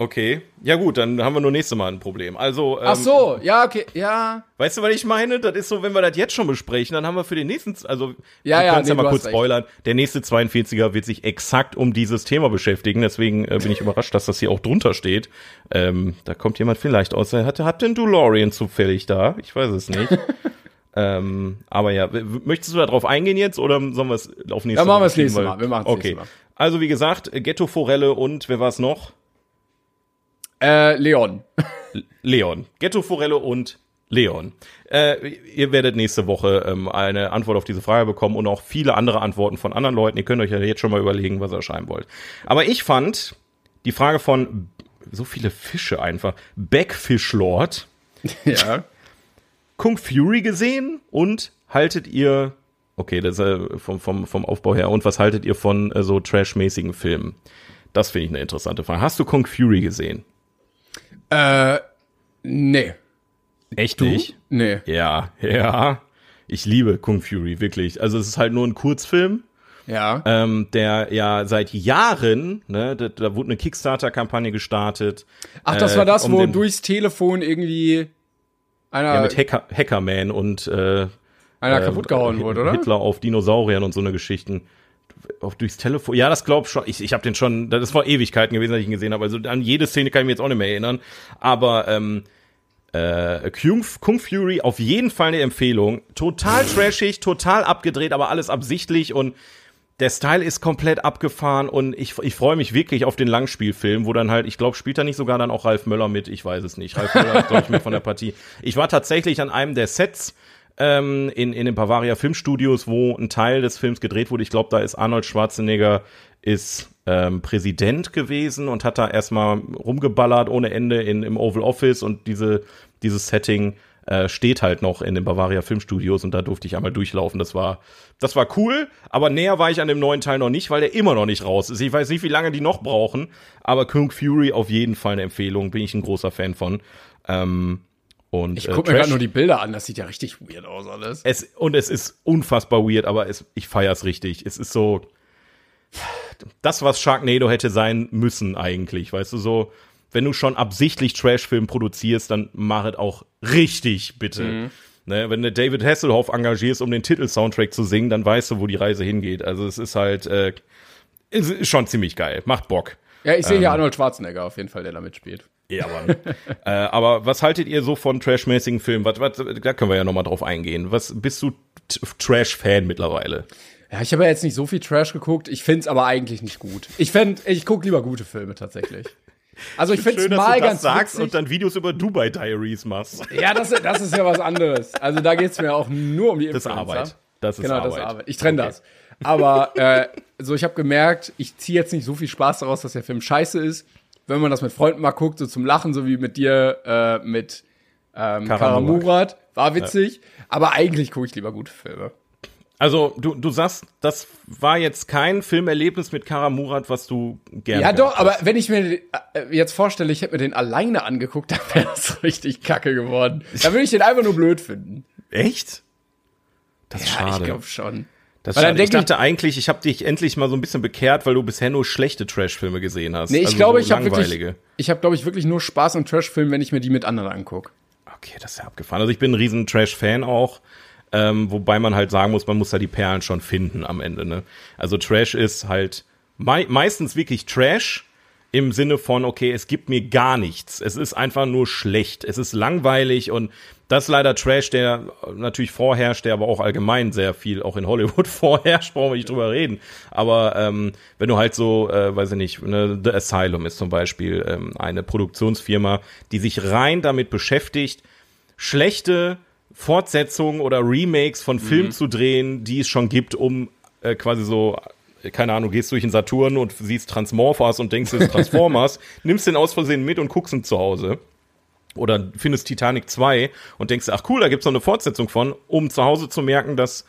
Okay. Ja gut, dann haben wir nur nächste Mal ein Problem. Also, ähm, Ach so, ja, okay, ja. Weißt du, was ich meine? Das ist so, wenn wir das jetzt schon besprechen, dann haben wir für den nächsten, also Ja, wir ja, können es nee, ja mal kurz spoilern. Der nächste 42er wird sich exakt um dieses Thema beschäftigen. Deswegen äh, bin ich überrascht, dass das hier auch drunter steht. Ähm, da kommt jemand vielleicht aus. Er hat, hat den DeLorean zufällig da? Ich weiß es nicht. ähm, aber ja, möchtest du da drauf eingehen jetzt oder sollen wir es auf nächste Ja, machen wir es nächste Mal. Wir machen es Okay. nächste Mal. Also wie gesagt, Ghetto Forelle und wer war es noch? Äh, Leon. Leon. Ghetto Forelle und Leon. Äh, ihr werdet nächste Woche ähm, eine Antwort auf diese Frage bekommen und auch viele andere Antworten von anderen Leuten. Ihr könnt euch ja jetzt schon mal überlegen, was ihr schreiben wollt. Aber ich fand die Frage von so viele Fische einfach. Backfish Lord, ja. Kung Fury gesehen und haltet ihr, okay, das ist äh, vom, vom, vom Aufbau her, und was haltet ihr von äh, so trashmäßigen Filmen? Das finde ich eine interessante Frage. Hast du Kong Fury gesehen? Äh, nee. Echt nicht? Nee. Ja, ja. Ich liebe Kung Fury, wirklich. Also es ist halt nur ein Kurzfilm, Ja. ähm, der ja seit Jahren, ne, da, da wurde eine Kickstarter-Kampagne gestartet. Ach, das äh, war das, um wo durchs Telefon irgendwie einer, Ja, mit Hacker, Hackerman und äh, einer äh, kaputt gehauen Hit- wurde, oder? Hitler auf Dinosauriern und so eine Geschichten. Auf durchs Telefon. Ja, das glaub schon. Ich, ich habe den schon, das vor Ewigkeiten gewesen, dass ich ihn gesehen habe. Also an jede Szene kann ich mir jetzt auch nicht mehr erinnern. Aber ähm, äh, Kung, Kung Fury auf jeden Fall eine Empfehlung. Total trashig, total abgedreht, aber alles absichtlich und der Style ist komplett abgefahren und ich, ich freue mich wirklich auf den Langspielfilm, wo dann halt, ich glaube, spielt da nicht sogar dann auch Ralf Möller mit, ich weiß es nicht. Ralf Möller ist, glaube ich, mit von der Partie. Ich war tatsächlich an einem der Sets ähm, in, in den Bavaria Filmstudios, wo ein Teil des Films gedreht wurde. Ich glaube, da ist Arnold Schwarzenegger ist ähm, Präsident gewesen und hat da erstmal rumgeballert ohne Ende in, im Oval Office und diese, dieses Setting äh, steht halt noch in den Bavaria Filmstudios und da durfte ich einmal durchlaufen. Das war, das war cool, aber näher war ich an dem neuen Teil noch nicht, weil der immer noch nicht raus ist. Ich weiß nicht, wie lange die noch brauchen, aber Kung Fury auf jeden Fall eine Empfehlung, bin ich ein großer Fan von. Ähm, und, Ich äh, guck mir gerade nur die Bilder an, das sieht ja richtig weird aus alles. es, und es ist unfassbar weird, aber es, ich feier's richtig. Es ist so, das, was Sharknado hätte sein müssen eigentlich, weißt du, so, wenn du schon absichtlich Trashfilm produzierst, dann mach es auch richtig, bitte. Ne, wenn du David Hasselhoff engagierst, um den Titelsoundtrack zu singen, dann weißt du, wo die Reise hingeht. Also es ist halt, äh, es ist schon ziemlich geil, macht Bock. Ja, ich sehe Ähm. hier Arnold Schwarzenegger auf jeden Fall, der da mitspielt. Ja, Mann. äh, aber was haltet ihr so von trashmäßigen Filmen? Was, was, da können wir ja noch mal drauf eingehen. Was bist du Trash-Fan mittlerweile? Ja, ich habe ja jetzt nicht so viel Trash geguckt, ich find's aber eigentlich nicht gut. Ich fänd, ich guck lieber gute Filme tatsächlich. Also ich find's Schön, dass mal du das ganz sagst witzig. und dann Videos über Dubai Diaries machst. ja, das, das ist ja was anderes. Also da geht's mir auch nur um die Das ist Influencer. Arbeit. Das ist genau, Arbeit. das ist Arbeit. Ich trenne Okay. das. Aber äh, so, ich habe gemerkt, ich ziehe jetzt nicht so viel Spaß daraus, dass der Film scheiße ist. Wenn man das mit Freunden mal guckt, so zum Lachen, so wie mit dir, äh, mit ähm, Karamurat. War witzig. Aber eigentlich gucke ich lieber gute Filme. Also, du, du sagst, das war jetzt kein Filmerlebnis mit Karamurat, was du gerne Ja, doch, gehabt aber hast. wenn ich mir äh, jetzt vorstelle, ich hätte mir den alleine angeguckt, dann wäre das richtig kacke geworden. Dann würde ich den einfach nur blöd finden. Echt? Das ist Ja, schade. ich glaube schon. Das weil dann schade. Ich denk ich- dachte eigentlich, ich habe dich endlich mal so ein bisschen bekehrt, weil du bisher nur schlechte Trash-Filme gesehen hast. Nee, ich Also glaube, so ich habe wirklich, ich habe glaube ich wirklich nur Spaß an Trashfilmen, wenn ich mir die mit anderen angucke. Okay, das ist ja abgefahren. Also ich bin ein riesen Trash-Fan auch. Ähm, wobei man halt sagen muss, man muss da die Perlen schon finden am Ende. Ne? Also Trash ist halt mei meistens wirklich Trash im Sinne von, okay, es gibt mir gar nichts. Es ist einfach nur schlecht. Es ist langweilig und das ist leider Trash, der natürlich vorherrscht, der aber auch allgemein sehr viel auch in Hollywood vorherrscht, brauchen wir nicht drüber reden. Aber ähm, wenn du halt so, äh, weiß ich nicht, ne, The Asylum ist zum Beispiel ähm, eine Produktionsfirma, die sich rein damit beschäftigt, schlechte Fortsetzungen oder Remakes von Filmen zu drehen, die es schon gibt, um äh, quasi so, keine Ahnung, gehst durch den Saturn und siehst Transmorphers und denkst, es ist Transformers, nimmst den aus Versehen mit und guckst ihn zu Hause. Oder findest Titanic 2 und denkst, ach cool, da gibt's noch eine Fortsetzung von, um zu Hause zu merken, dass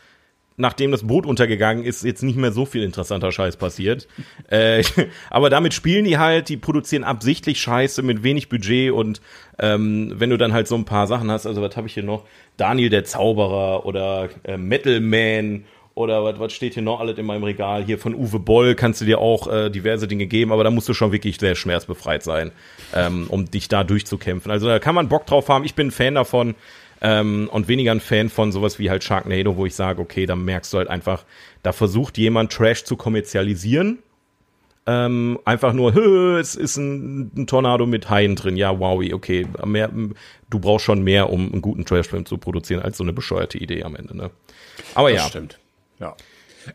nachdem das Boot untergegangen ist, jetzt nicht mehr so viel interessanter Scheiß passiert. äh, aber damit spielen die halt, die produzieren absichtlich Scheiße mit wenig Budget und ähm, wenn du dann halt so ein paar Sachen hast, also was habe ich hier noch? Daniel der Zauberer oder äh, Metal Man oder was, was steht hier noch alles in meinem Regal? Hier von Uwe Boll kannst du dir auch äh, diverse Dinge geben, aber da musst du schon wirklich sehr schmerzbefreit sein, ähm, um dich da durchzukämpfen. Also da kann man Bock drauf haben. Ich bin ein Fan davon ähm, und weniger ein Fan von sowas wie halt Sharknado, wo ich sage, okay, da merkst du halt einfach, da versucht jemand Trash zu kommerzialisieren. Ähm, einfach nur, "Hö, es ist ein, ein Tornado mit Haien drin. Ja, wow, okay. Mehr, du brauchst schon mehr, um einen guten Trashfilm zu produzieren, als so eine bescheuerte Idee am Ende. Ne? Aber ja, stimmt. Ja.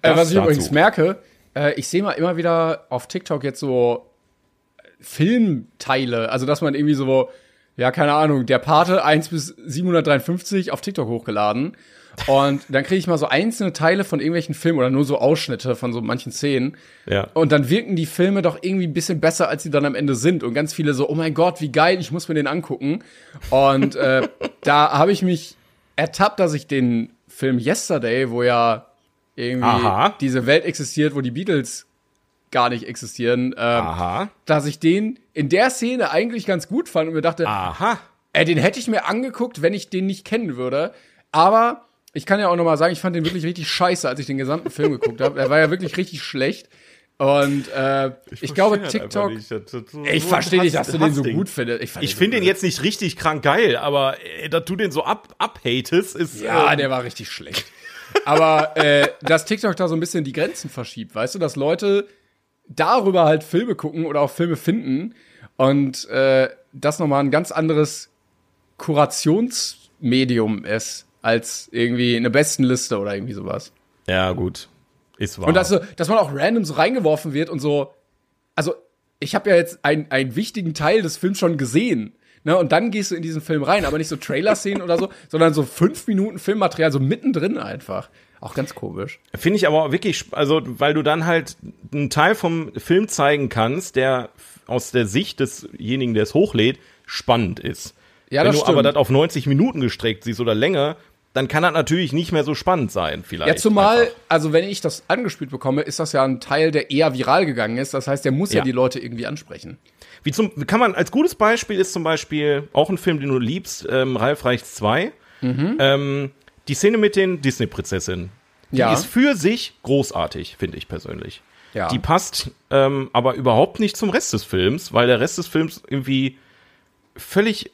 Äh, was ich dazu. übrigens merke, äh, ich sehe mal immer wieder auf TikTok jetzt so Filmteile, also dass man irgendwie so, ja, keine Ahnung, der Pate 1 bis 753 auf TikTok hochgeladen. Und dann kriege ich mal so einzelne Teile von irgendwelchen Filmen oder nur so Ausschnitte von so manchen Szenen. Ja. Und dann wirken die Filme doch irgendwie ein bisschen besser, als sie dann am Ende sind. Und ganz viele so, oh mein Gott, wie geil, ich muss mir den angucken. Und äh, da habe ich mich ertappt, dass ich den Film Yesterday, wo ja irgendwie Aha. diese Welt existiert, wo die Beatles gar nicht existieren, ähm, Aha. dass ich den in der Szene eigentlich ganz gut fand und mir dachte, Aha. Ey, den hätte ich mir angeguckt, wenn ich den nicht kennen würde. Aber ich kann ja auch noch mal sagen, ich fand den wirklich richtig scheiße, als ich den gesamten Film geguckt habe. Er war ja wirklich richtig schlecht. Und äh, ich, glaube, TikTok. Ich verstehe nicht, dass du den so gut findest. Ich, ich finde den jetzt nicht richtig krank geil, aber äh, dass du den so ab abhatest, ist. Ja, ähm, der war richtig schlecht. Aber äh, dass TikTok da so ein bisschen die Grenzen verschiebt, weißt du, dass Leute darüber halt Filme gucken oder auch Filme finden und äh, das nochmal ein ganz anderes Kurationsmedium ist als irgendwie eine Bestenliste oder irgendwie sowas. Ja, gut. Ist wahr. Und dass, dass man auch random so reingeworfen wird und so. Also, ich habe ja jetzt ein, einen wichtigen Teil des Films schon gesehen. Ne, und dann gehst du in diesen Film rein, aber nicht so Trailer-Szenen oder so, sondern so fünf Minuten Filmmaterial, so mittendrin einfach. Auch ganz komisch. Finde ich aber auch wirklich, also, weil du dann halt einen Teil vom Film zeigen kannst, der aus der Sicht desjenigen, der es hochlädt, spannend ist. Ja, Wenn das du stimmt. aber das auf 90 Minuten gestreckt siehst oder länger, dann kann das natürlich nicht mehr so spannend sein, vielleicht. Ja, zumal, einfach. also wenn ich das angespielt bekomme, ist das ja ein Teil, der eher viral gegangen ist. Das heißt, der muss ja, Ja. die Leute irgendwie ansprechen. Wie zum, kann man, als gutes Beispiel ist zum Beispiel auch ein Film, den du liebst, ähm, Ralf Reichts 2. Mhm. Ähm, die Szene mit den Disney-Prinzessinnen. Die Ja. ist für sich großartig, finde ich persönlich. Ja. Die passt ähm, aber überhaupt nicht zum Rest des Films, weil der Rest des Films irgendwie völlig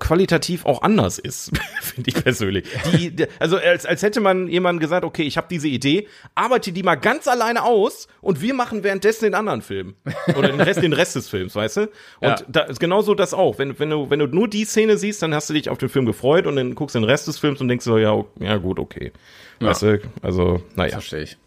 qualitativ auch anders ist, finde ich persönlich. Die, also als, als hätte man jemandem gesagt, okay, ich habe diese Idee, arbeite die mal ganz alleine aus und wir machen währenddessen den anderen Film. Oder den Rest, den Rest des Films, weißt du? Und Ja. da ist genauso das auch. Wenn, wenn, du, wenn du nur die Szene siehst, dann hast du dich auf den Film gefreut und dann guckst du den Rest des Films und denkst so, ja, ja gut, okay. Weißt du, also, naja. Verstehe ich.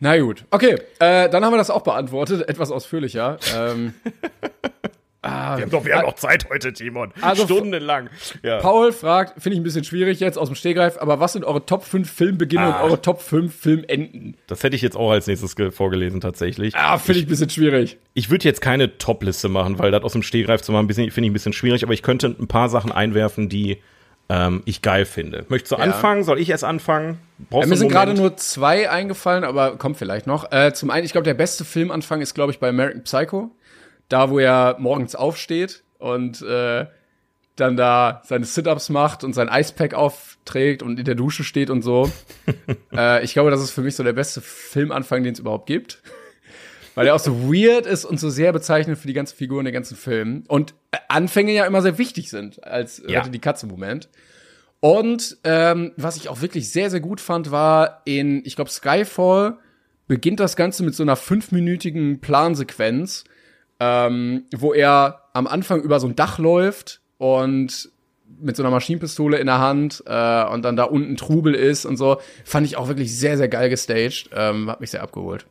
Na gut. Okay, äh, dann haben wir das auch beantwortet, etwas ausführlicher. ähm, Wir haben doch, wir haben doch Zeit heute, Timon. Also- Stundenlang. Ja. Paul fragt, finde ich ein bisschen schwierig jetzt aus dem Stehgreif, aber was sind eure Top 5 Filmbeginne und Ah. eure Top 5 Filmenden? Das hätte ich jetzt auch als nächstes ge- vorgelesen, tatsächlich. Ah, finde ich ein bisschen schwierig. Ich würde jetzt keine Top-Liste machen, weil das aus dem Stehgreif zu machen, finde ich ein bisschen schwierig, aber ich könnte ein paar Sachen einwerfen, die ähm, ich geil finde. Möchtest du Ja. anfangen? Soll ich erst anfangen? Brauchst Ja, mir sind gerade nur zwei eingefallen, aber kommt vielleicht noch. Äh, zum einen, ich glaube, der beste Filmanfang ist, glaube ich, bei American Psycho. Da, wo er morgens aufsteht und äh, dann da seine Sit-Ups macht und sein Icepack aufträgt und in der Dusche steht und so. äh, ich glaube, das ist für mich so der beste Filmanfang, den es überhaupt gibt. Weil er auch so weird ist und so sehr bezeichnend für die ganzen Figuren der ganzen Film. Und äh, Anfänge ja immer sehr wichtig sind, als Ja. Rette die Katze-Moment. Und ähm, was ich auch wirklich sehr, sehr gut fand, war in, ich glaube, Skyfall beginnt das Ganze mit so einer fünfminütigen Plansequenz, ähm, wo er am Anfang über so ein Dach läuft und mit so einer Maschinenpistole in der Hand äh, und dann da unten Trubel ist und so. Fand ich auch wirklich sehr, sehr geil gestaged. Ähm, hat mich sehr abgeholt.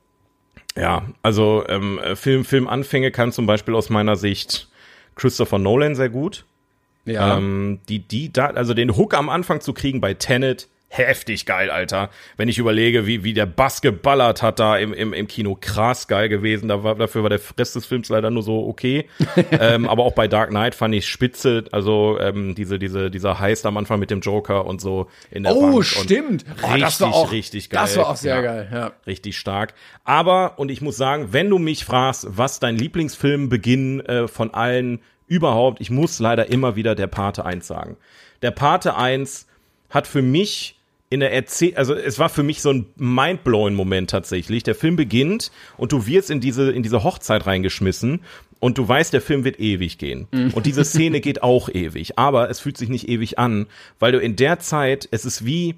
Ja, also ähm, Film, Filmanfänge kann zum Beispiel aus meiner Sicht Christopher Nolan sehr gut. Ja. Ähm, die, die, da, also den Hook am Anfang zu kriegen bei Tenet, heftig geil, Alter. Wenn ich überlege, wie, wie der Bass geballert hat da im, im, im Kino, krass geil gewesen. Da war, dafür war der Rest des Films leider nur so okay. ähm, aber auch bei Dark Knight fand ich spitze, also ähm, diese, diese, dieser Heist am Anfang mit dem Joker und so in der Bank. oh, und stimmt. Oh, Richtig, das war auch, richtig geil. Das war auch sehr Ja geil, ja. richtig stark. Aber, und ich muss sagen, wenn du mich fragst, was dein Lieblingsfilmbeginn äh, von allen überhaupt, ich muss leider immer wieder der Pate 1 sagen. Der Pate 1 hat für mich in der Erzähl also es war für mich so ein mindblowing Moment tatsächlich. Der Film beginnt und du wirst in diese in diese Hochzeit reingeschmissen und du weißt, der Film wird ewig gehen. Und diese Szene geht auch ewig, aber es fühlt sich nicht ewig an, weil du in der Zeit, es ist wie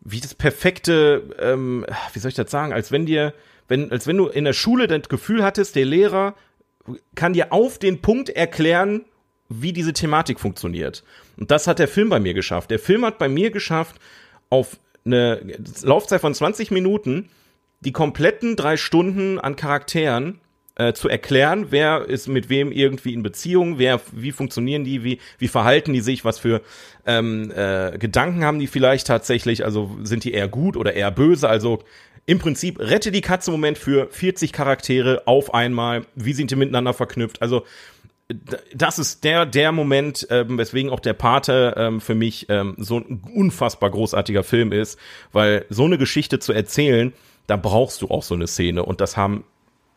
wie das perfekte, ähm, wie soll ich das sagen, als wenn dir, wenn, als wenn du in der Schule das Gefühl hattest, der Lehrer kann dir auf den Punkt erklären, wie diese Thematik funktioniert. Und das hat der Film bei mir geschafft. Der Film hat bei mir geschafft, auf eine Laufzeit von 20 Minuten die kompletten drei Stunden an Charakteren äh, zu erklären, wer ist mit wem irgendwie in Beziehung, wer, wie funktionieren die, wie, wie verhalten die sich, was für ähm, äh, Gedanken haben die vielleicht tatsächlich, also sind die eher gut oder eher böse, also im Prinzip rette die Katze Moment für 40 Charaktere auf einmal, wie sind die miteinander verknüpft, also das ist der der Moment, ähm, weswegen auch der Pate ähm, für mich ähm, so ein unfassbar großartiger Film ist, weil so eine Geschichte zu erzählen, da brauchst du auch so eine Szene und das haben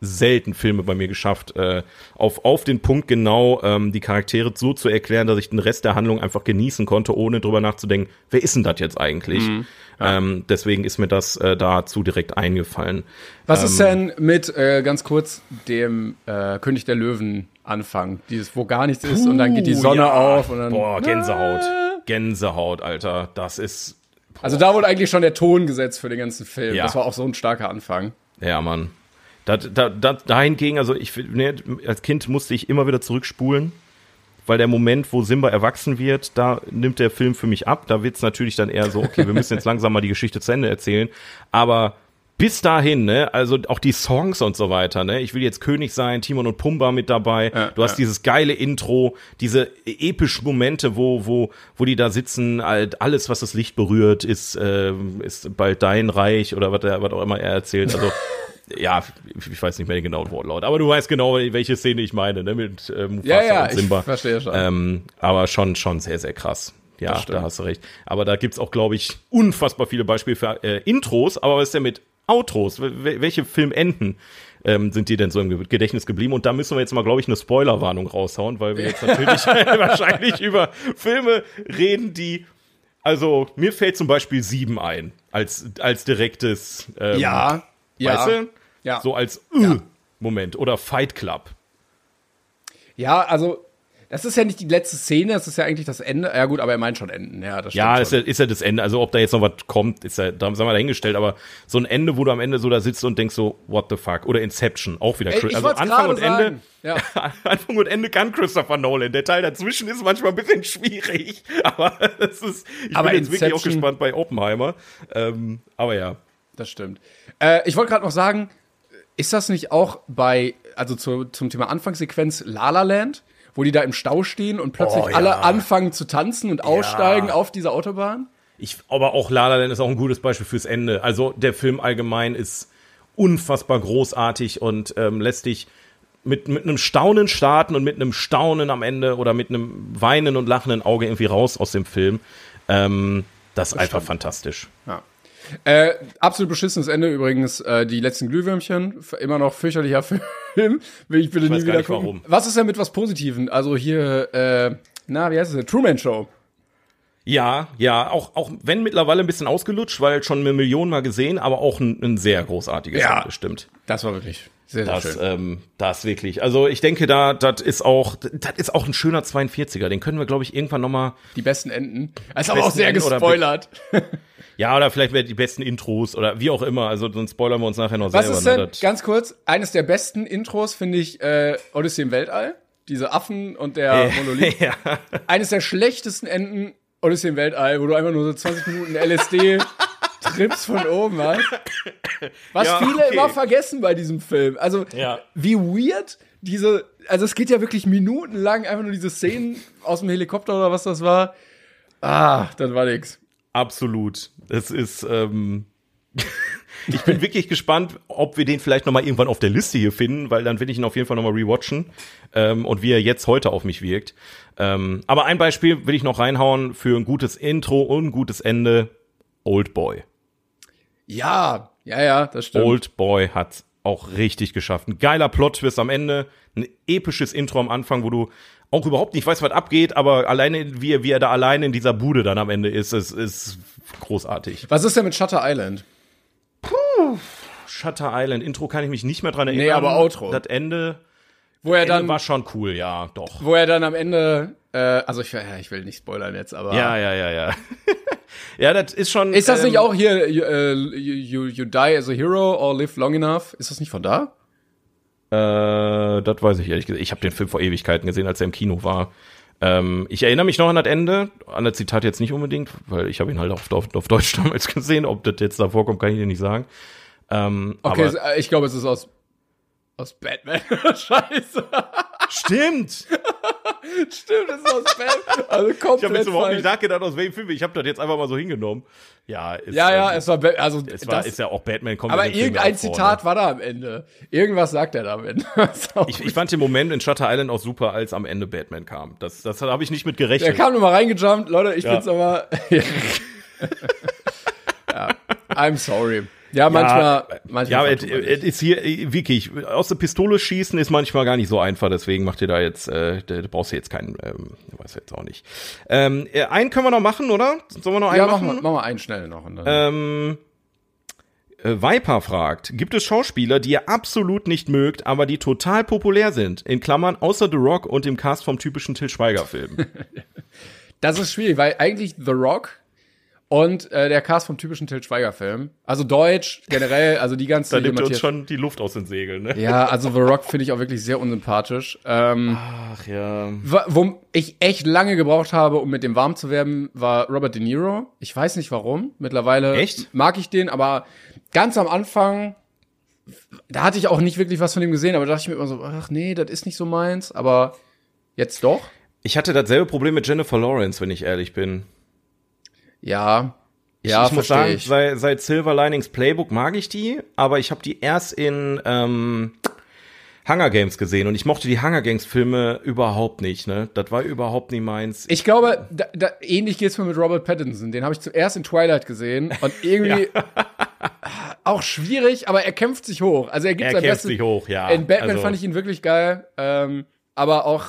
selten Filme bei mir geschafft, äh, auf, auf den Punkt genau ähm, die Charaktere so zu erklären, dass ich den Rest der Handlung einfach genießen konnte, ohne drüber nachzudenken, wer ist denn das jetzt eigentlich? Mhm, ja. ähm, deswegen ist mir das äh, dazu direkt eingefallen. Was ähm, ist denn mit, äh, ganz kurz, dem äh, König der Löwen Anfang? Dieses, wo gar nichts ist und dann geht die Sonne ja. auf und dann. Boah, Gänsehaut. Gänsehaut, Alter. Das ist. Boah. Also da wurde eigentlich schon der Ton gesetzt für den ganzen Film. Ja. Das war auch so ein starker Anfang. Ja, Mann. Da, da, da, dahingegen, also ich ne, als Kind musste ich immer wieder zurückspulen, weil der Moment, wo Simba erwachsen wird, da nimmt der Film für mich ab. Da wird's natürlich dann eher so, okay, wir müssen jetzt langsam mal die Geschichte zu Ende erzählen. Aber bis dahin, ne, also auch die Songs und so weiter, ne, ich will jetzt König sein, Timon und Pumba mit dabei. Ja, du hast ja. dieses geile Intro, diese epischen Momente, wo wo wo die da sitzen, halt alles, was das Licht berührt, ist äh, ist bald dein Reich oder was, was auch immer er erzählt. Also ja, ich weiß nicht mehr den genauen Wortlaut, aber du weißt genau, welche Szene ich meine, ne, mit äh, Mufasa ja, ja, und Simba. Ich verstehe schon. Ähm, aber schon, schon sehr, sehr krass. Ja, da hast du recht. Aber da gibt's auch, glaube ich, unfassbar viele Beispiele für äh, Intros. Aber was ist denn mit Outros? welche Filmenden ähm, sind dir denn so im Gedächtnis geblieben? Und da müssen wir jetzt mal, glaube ich, eine Spoilerwarnung raushauen, weil wir jetzt natürlich wahrscheinlich über Filme reden, die also mir fällt zum Beispiel sieben ein als als direktes ähm, ja ja. Weißt du? Ja. So als uh, ja. Moment. Oder Fight Club. Ja, also das ist ja nicht die letzte Szene, das ist ja eigentlich das Ende. Ja gut, aber er meint schon Enden. Ja, das ja ist, ja, ist ja das Ende. Also ob da jetzt noch was kommt, ist ja, da haben wir dahingestellt. Aber so ein Ende, wo du am Ende so da sitzt und denkst so, what the fuck? Oder Inception, auch wieder. Ey, also Anfang und sagen. Ende. Ja. Anfang und Ende kann Christopher Nolan. Der Teil dazwischen ist manchmal ein bisschen schwierig. Aber das ist, ich aber bin jetzt wirklich auch gespannt bei Oppenheimer. Ähm, aber ja. Das stimmt. Äh, ich wollte gerade noch sagen, ist das nicht auch bei, also zu, zum Thema Anfangssequenz La La Land, wo die da im Stau stehen und plötzlich oh, ja. alle anfangen zu tanzen und aussteigen ja. auf dieser Autobahn? Ich, aber auch La La Land ist auch ein gutes Beispiel fürs Ende. Also der Film allgemein ist unfassbar großartig und ähm, lässt dich mit, mit einem Staunen starten und mit einem Staunen am Ende oder mit einem weinen und lachenden Auge irgendwie raus aus dem Film. Ähm, das ist das einfach stimmt. fantastisch. Ja. Äh, absolut beschissenes Ende übrigens. Äh, die letzten Glühwürmchen, immer noch fürchterlicher Film. Will ich bitte ich nie wieder nicht, gucken. Warum. Was ist denn mit was Positiven? Also hier, äh, na, wie heißt es? Truman Show. Ja, ja, auch, auch wenn mittlerweile ein bisschen ausgelutscht, weil schon eine Million mal gesehen, aber auch ein, ein sehr großartiges ja, Ende, stimmt. Das war wirklich sehr, sehr das, schön. Ähm, das wirklich. Also ich denke, da, das ist auch, das ist auch ein schöner 42er. Den können wir, glaube ich, irgendwann noch mal Die besten Enden. Das ist aber auch sehr gespoilert. Ja, oder vielleicht die besten Intros oder wie auch immer. Also dann spoilern wir uns nachher noch Was selber. Was ist denn, ne? ganz kurz, eines der besten Intros finde ich äh, Odyssey im Weltall. Diese Affen und der Monolith. ja. Eines der schlechtesten Enden Odyssey im Weltall, wo du einfach nur so 20 Minuten LSD Trips von oben hast. Was ja, viele okay. immer vergessen bei diesem Film. Also, ja. wie weird diese, also es geht ja wirklich minutenlang einfach nur diese Szenen aus dem Helikopter oder was das war. Ah, das war nix. Absolut. Es ist, ähm, ich bin wirklich gespannt, ob wir den vielleicht noch mal irgendwann auf der Liste hier finden, weil dann will ich ihn auf jeden Fall noch mal rewatchen ähm, und wie er jetzt heute auf mich wirkt. Ähm, aber ein Beispiel will ich noch reinhauen für ein gutes Intro und ein gutes Ende. Old Boy. Ja, ja, ja, das stimmt. Old Boy hat auch richtig geschafft. Ein geiler Plot-Twist am Ende, ein episches Intro am Anfang, wo du auch überhaupt nicht weiß, was abgeht, aber alleine, wie er, wie er da alleine in dieser Bude dann am Ende ist, ist, ist großartig. Was ist denn mit Shutter Island? Puh, Shutter Island, Intro kann ich mich nicht mehr dran erinnern. Nee, aber Outro. Das Ende, wo er dann war schon cool, ja, doch. Wo er dann am Ende, äh, also ich, ja, ich will nicht spoilern jetzt, aber. Ja, ja, ja, ja. ja, das ist schon. Ist das ähm, nicht auch hier, you, uh, you, you die as a hero or live long enough? Ist das nicht von da? Äh, das weiß ich ehrlich gesagt. Ich habe den Film vor Ewigkeiten gesehen, als er im Kino war. Ähm, ich erinnere mich noch an das Ende, an das Zitat jetzt nicht unbedingt, weil ich habe ihn halt auf, auf, auf Deutsch damals gesehen. Ob das jetzt da vorkommt, kann ich dir nicht sagen. Ähm, okay, aber, ich glaube, es ist aus aus Batman. Scheiße. Stimmt. Stimmt, das ist aus Batman. Also Ich habe komplett jetzt überhaupt nicht nachgedacht, aus welchem Film. Ich habe das jetzt einfach mal so hingenommen. Ja, ist, Ja, ja, ähm, es war, Ba- also es war, das, ist ja auch Batman kommt aber irgendein Zitat ne? war da am Ende. Irgendwas sagt er da am Ende. Ich, ich fand den Moment in Shutter Island auch super, als am Ende Batman kam. Das, das habe ich nicht mit gerechnet. kam nur mal reingejumpt, Leute, ich Ja. bin's aber. ja, I'm sorry. Ja, manchmal, manchmal. ja, es ist hier wirklich aus der Pistole schießen ist manchmal gar nicht so einfach. Deswegen macht ihr da jetzt, äh, da brauchst du jetzt keinen, ähm, weiß jetzt auch nicht. Ähm, äh, einen können wir noch machen, oder? Sollen wir noch einen ja, machen machen? wir, machen wir einen schnell noch. Ähm, äh, Viper fragt, gibt es Schauspieler, die ihr absolut nicht mögt, aber die total populär sind? In Klammern, außer The Rock und dem Cast vom typischen Till Schweiger-Film. Das ist schwierig, weil eigentlich The Rock und äh, der Cast vom typischen Til Schweiger-Film, also Deutsch generell, also die ganze da nimmt uns schon die Luft aus den Segeln, ne? Ja, also The Rock finde ich auch wirklich sehr unsympathisch. Ähm, Ach ja. wo ich echt lange gebraucht habe, um mit dem warm zu werden, war Robert De Niro. Ich weiß nicht warum. Mittlerweile Echt? mag ich den, aber ganz am Anfang, da hatte ich auch nicht wirklich was von dem gesehen, aber da dachte ich mir immer so, ach nee, das ist nicht so meins, aber jetzt doch. Ich hatte dasselbe Problem mit Jennifer Lawrence, wenn ich ehrlich bin. Ja. Ja, ich muss verstehe sagen, ich. seit, seit Silver Linings Playbook mag ich die, aber ich habe die erst in ähm, Hunger Games gesehen und ich mochte die Hunger Games Filme überhaupt nicht, ne? Das war überhaupt nicht meins. Ich glaube, da, da, ähnlich geht's mir mit Robert Pattinson. Den habe ich zuerst in Twilight gesehen und irgendwie auch schwierig, aber er kämpft sich hoch. Also er gibt Er sein kämpft Bestes. sich hoch, ja. In Batman Also- fand ich ihn wirklich geil, ähm, aber auch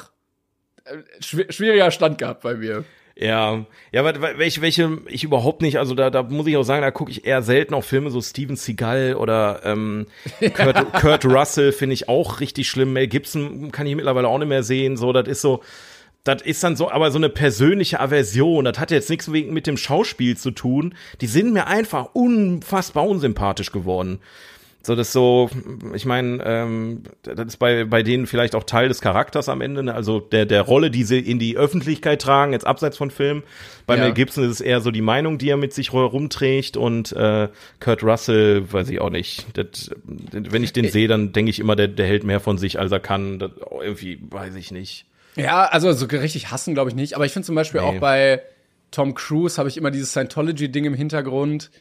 äh, schw schwieriger Stand gehabt bei mir. Ja, ja, welche, welche ich überhaupt nicht, also da, da muss ich auch sagen, da gucke ich eher selten auf Filme, so Steven Seagal oder ähm, Kurt, Kurt Russell finde ich auch richtig schlimm. Mel Gibson kann ich mittlerweile auch nicht mehr sehen. So, das ist so, das ist dann so, aber so eine persönliche Aversion. Das hat jetzt nichts wegen mit dem Schauspiel zu tun. Die sind mir einfach unfassbar unsympathisch geworden. So, das ist so, ich meine, ähm, das ist bei, bei denen vielleicht auch Teil des Charakters am Ende, ne? also der, der Rolle, die sie in die Öffentlichkeit tragen, jetzt abseits von Film. Bei Ja. Mel Gibson ist es eher so die Meinung, die er mit sich herumträgt und äh, Kurt Russell, weiß ich auch nicht. Das, wenn ich den sehe, dann denke ich immer, der, der hält mehr von sich, als er kann. Das, irgendwie, weiß ich nicht. Ja, also so richtig hassen glaube ich nicht, aber ich finde zum Beispiel Nee. auch bei Tom Cruise habe ich immer dieses Scientology-Ding im Hintergrund.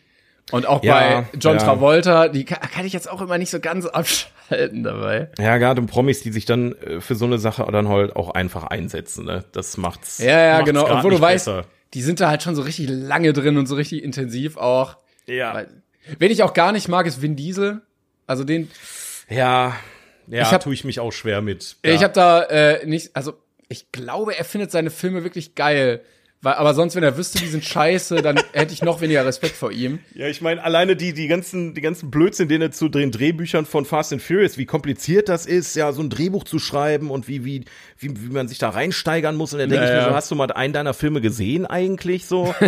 Und auch Ja, bei John ja. Travolta, die kann, kann ich jetzt auch immer nicht so ganz abschalten dabei. Ja, gerade Promis, die sich dann äh, für so eine Sache dann halt auch einfach einsetzen, ne? Das macht's. Ja, ja, macht's genau. Obwohl du weißt, besser. die sind da halt schon so richtig lange drin und so richtig intensiv auch. Ja. Wen ich auch gar nicht mag, ist Vin Diesel. Also den, Ja, ja, Ich hab- tue ich mich auch schwer mit. Ja. ich habe da äh, nicht, also ich glaube, er findet seine Filme wirklich geil. Weil, aber sonst, wenn er wüsste, die sind scheiße, dann hätte ich noch weniger Respekt vor ihm. Ja, ich meine, alleine die, die ganzen, die ganzen Blödsinn, den er zu den Drehbüchern von Fast and Furious, wie kompliziert das ist, ja, so ein Drehbuch zu schreiben und wie, wie, wie, wie man sich da reinsteigern muss. Und dann denke ich mir Naja. so, hast du mal einen deiner Filme gesehen eigentlich so?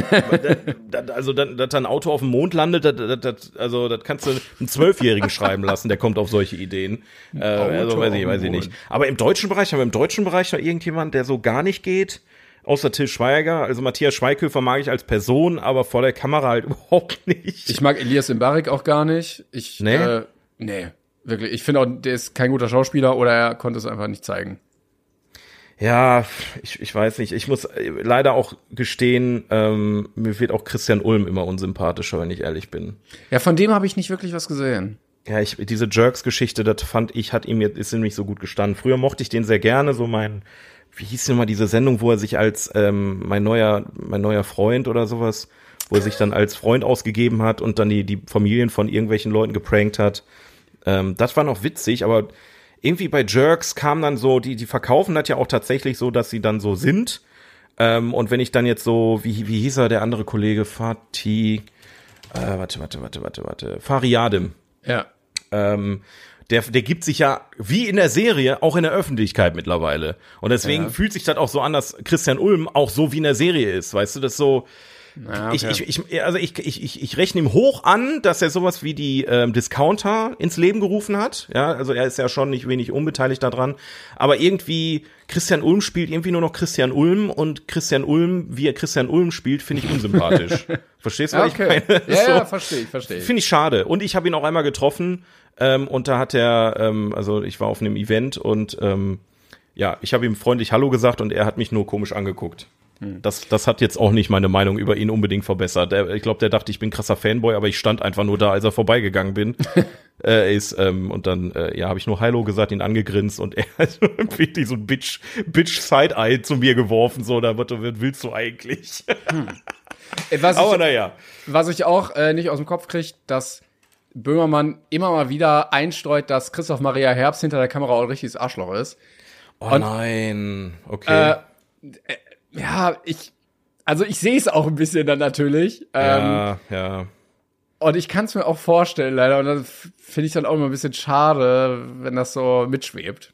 Also, dass da ein Auto auf dem Mond landet, das, das, das, also, das kannst du einen Zwölfjährigen schreiben lassen, der kommt auf solche Ideen. Äh, also, weiß ich, weiß ich nicht. Aber im deutschen Bereich, haben wir im deutschen Bereich noch irgendjemand, der so gar nicht geht? Außer Till Schweiger, also Matthias Schweighöfer mag ich als Person, aber vor der Kamera halt überhaupt nicht. Ich mag Elias Mbarek auch gar nicht. Ich, Nee? Äh, nee, wirklich. Ich finde auch, der ist kein guter Schauspieler oder er konnte es einfach nicht zeigen. Ja, ich, ich weiß nicht. Ich muss äh, leider auch gestehen, ähm, mir wird auch Christian Ulm immer unsympathischer, wenn ich ehrlich bin. Ja, von dem habe ich nicht wirklich was gesehen. Ja, ich, diese Jerks-Geschichte, das fand ich, hat ihm jetzt, ist ihm nicht so gut gestanden. Früher mochte ich den sehr gerne, so mein, wie hieß denn mal diese Sendung, wo er sich als ähm, mein neuer, mein neuer Freund oder sowas, wo er sich dann als Freund ausgegeben hat und dann die, die Familien von irgendwelchen Leuten geprankt hat. Ähm, das war noch witzig, aber irgendwie bei Jerks kam dann so, die, die verkaufen das ja auch tatsächlich so, dass sie dann so sind. Ähm, und wenn ich dann jetzt so, wie, wie hieß er, der andere Kollege, Fatih, äh, warte, warte, warte, warte, warte, Fariadim, Ja. ähm, der, der gibt sich ja wie in der Serie auch in der Öffentlichkeit mittlerweile. Und deswegen Ja. fühlt sich das auch so an, dass Christian Ulm auch so wie in der Serie ist. Weißt du, das so. Ja, okay. Ich, ich, ich, also ich, ich, ich, ich rechne ihm hoch an, dass er sowas wie die ähm, Discounter ins Leben gerufen hat. Ja, also er ist ja schon nicht wenig unbeteiligt daran. Aber irgendwie, Christian Ulm spielt irgendwie nur noch Christian Ulm und Christian Ulm, wie er Christian Ulm spielt, finde ich unsympathisch. Verstehst du, was okay. ich meine? Ja, So. ja, verstehe ich, verstehe ich. Finde ich schade. Und ich habe ihn auch einmal getroffen ähm, und da hat er, ähm, also ich war auf einem Event und ähm, ja, ich habe ihm freundlich Hallo gesagt und er hat mich nur komisch angeguckt. Das, das hat jetzt auch nicht meine Meinung über ihn unbedingt verbessert. Der, ich glaube, der dachte, ich bin krasser Fanboy, aber ich stand einfach nur da, als er vorbeigegangen bin. äh, ist, ähm, und dann, äh, ja, habe ich nur Hallo gesagt, ihn angegrinst und er hat irgendwie diesen Bitch, Bitch Side-Eye zu mir geworfen, so, da wird, willst du eigentlich? Äh, Was aber ich, naja. was ich auch äh, nicht aus dem Kopf kriege, dass Böhmermann immer mal wieder einstreut, dass Christoph Maria Herbst hinter der Kamera auch ein richtiges Arschloch ist. Oh Und- nein, okay. Äh, äh, ja, ich, also ich sehe es auch ein bisschen dann natürlich. Ähm, ja, ja. Und ich kann es mir auch vorstellen, leider. Und das finde ich dann auch immer ein bisschen schade, wenn das so mitschwebt.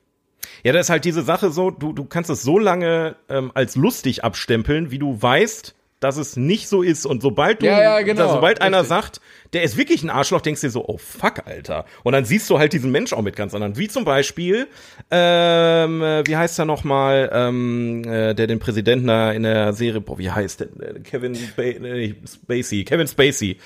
Ja, das ist halt diese Sache so, du, du kannst es so lange ähm, als lustig abstempeln, wie du weißt, dass es nicht so ist. Und sobald du, Ja, ja, genau, da, sobald einer richtig. sagt, der ist wirklich ein Arschloch, denkst du dir so, oh fuck, Alter. Und dann siehst du halt diesen Mensch auch mit ganz anderen. Wie zum Beispiel, ähm, äh, wie heißt er nochmal, ähm, äh, der den Präsidenten da in der Serie, boah, wie heißt der? Äh, Kevin ba äh, Spacey, Kevin Spacey.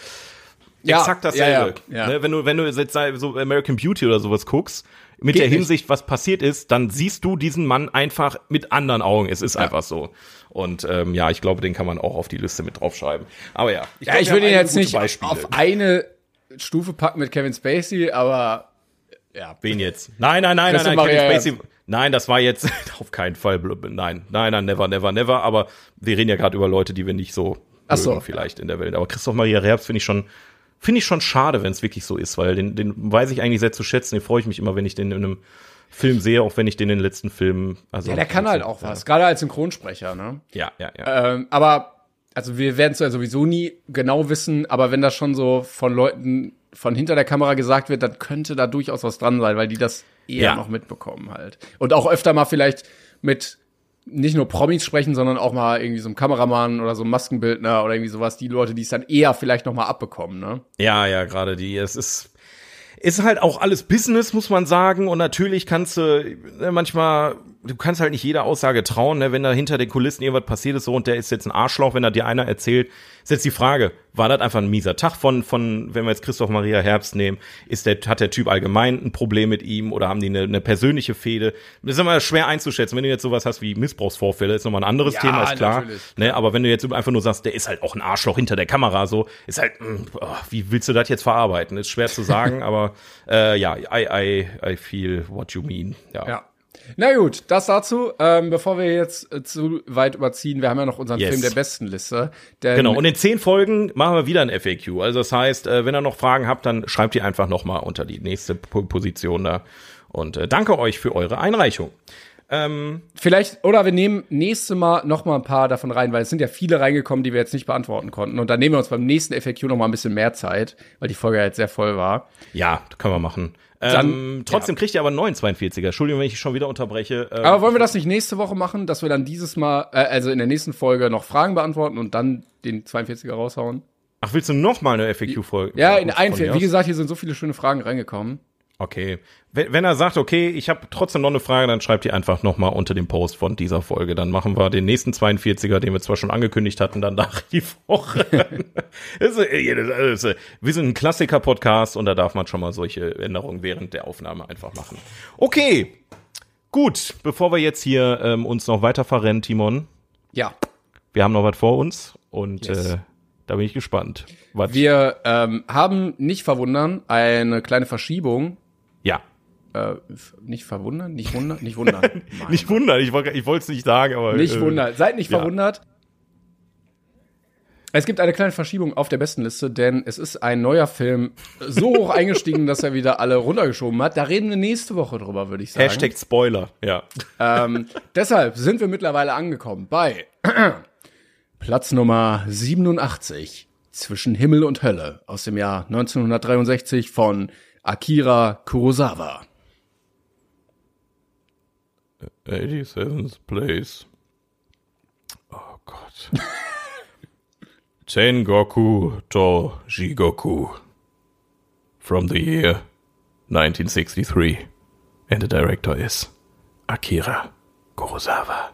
Ja, Exakt dasselbe. ja, ja, ja. Ne, wenn du, wenn du jetzt so American Beauty oder sowas guckst, mit Geht der nicht. Hinsicht, was passiert ist, dann siehst du diesen Mann einfach mit anderen Augen. Es ist einfach so. Und ähm, ja, ich glaube, den kann man auch auf die Liste mit draufschreiben. Aber ja, Ja, glaub, ich würde ihn jetzt nicht Beispiele. auf eine Stufe packen mit Kevin Spacey, aber ja. Wen jetzt? Nein, nein, nein, nein, nein, Kevin Spacey. Nein, das war jetzt auf keinen Fall. Nein, nein, nein, never, never, never. Aber wir reden ja gerade über Leute, die wir nicht so Ach so. vielleicht in der Welt. Aber Christoph Maria Herbst finde ich schon, finde ich schon schade, wenn es wirklich so ist, weil den, den weiß ich eigentlich sehr zu schätzen. Den freue ich mich immer, wenn ich den in einem Film sehe, auch wenn ich den in den letzten Filmen. Also Ja, der kann halt auch was, gerade als Synchronsprecher, ne? Ja, ja, ja. Ähm, aber, also wir werden es ja sowieso nie genau wissen, aber wenn das schon so von Leuten von hinter der Kamera gesagt wird, dann könnte da durchaus was dran sein, weil die das eher Ja. noch mitbekommen halt. Und auch öfter mal vielleicht mit nicht nur Promis sprechen, sondern auch mal irgendwie so einem Kameramann oder so einem Maskenbildner oder irgendwie sowas, die Leute, die es dann eher vielleicht noch mal abbekommen, ne? Ja, ja, gerade die. Es ist, ist halt auch alles Business, muss man sagen. Und natürlich kannst du ne, manchmal, du kannst halt nicht jeder Aussage trauen, ne, wenn da hinter den Kulissen irgendwas passiert ist so und der ist jetzt ein Arschloch, wenn da dir einer erzählt, ist jetzt die Frage, war das einfach ein mieser Tag von, von, wenn wir jetzt Christoph Maria Herbst nehmen, ist der, hat der Typ allgemein ein Problem mit ihm oder haben die eine, eine persönliche Fehde? Das ist immer schwer einzuschätzen. Wenn du jetzt sowas hast wie Missbrauchsvorfälle, ist nochmal ein anderes Ja, Thema, ist klar. natürlich. Ne, aber wenn du jetzt einfach nur sagst, der ist halt auch ein Arschloch hinter der Kamera, so, ist halt, mh, oh, wie willst du das jetzt verarbeiten? Ist schwer zu sagen, aber äh, ja, I, I, I feel what you mean. Ja. Ja. Na gut, das dazu. Ähm, bevor wir jetzt äh, zu weit überziehen, wir haben ja noch unseren Yes. Film der besten Liste. Genau, und in zehn Folgen machen wir wieder ein FAQ. Also das heißt, äh, wenn ihr noch Fragen habt, dann schreibt die einfach noch mal unter die nächste Po- Position da. Und äh, danke euch für eure Einreichung. Ähm, Vielleicht, oder wir nehmen nächste Mal noch mal ein paar davon rein, weil es sind ja viele reingekommen, die wir jetzt nicht beantworten konnten. Und dann nehmen wir uns beim nächsten FAQ noch mal ein bisschen mehr Zeit, weil die Folge ja jetzt sehr voll war. ja, können wir machen. Dann- ähm, trotzdem kriegt ihr aber einen neuen 42er. Entschuldigung, wenn ich schon wieder unterbreche. Ähm, Aber wollen wir das nicht nächste Woche machen, dass wir dann dieses Mal, äh, also in der nächsten Folge noch Fragen beantworten und dann den 42er raushauen? ach, willst du noch mal eine FAQ-Folge? Ja, in ein, wie gesagt, hier sind so viele schöne Fragen reingekommen. Okay. Wenn, wenn er sagt, okay, ich habe trotzdem noch eine Frage, dann schreibt ihr einfach noch mal unter dem Post von dieser Folge. Dann machen wir den nächsten 42er, den wir zwar schon angekündigt hatten, dann nach die Woche. das ist, äh, das ist, wir sind ein Klassiker-Podcast und da darf man schon mal solche Änderungen während der Aufnahme einfach machen. Okay. Gut, bevor wir jetzt hier ähm, uns noch weiter verrennen, Timon, Ja. wir haben noch was vor uns und Yes. äh, da bin ich gespannt. Was, Wir ähm, haben nicht verwundern eine kleine Verschiebung. Ja. Äh, nicht verwundern, nicht wundern, nicht wundern. Nicht wundern, ich wollte ich wollte es nicht sagen, aber Nicht äh, wundern. Seid nicht ja. verwundert. Es gibt eine kleine Verschiebung auf der besten Liste, denn es ist ein neuer Film so hoch eingestiegen, dass er wieder alle runtergeschoben hat. Da reden wir nächste Woche drüber, würde ich sagen. Hashtag Spoiler, ja. Ähm, deshalb sind wir mittlerweile angekommen bei Platz Nummer 87 zwischen Himmel und Hölle aus dem Jahr 1963 von Akira Kurosawa. 87th place. Oh Gott. Tengoku to Jigoku. From the year 1963. And the director is Akira Kurosawa.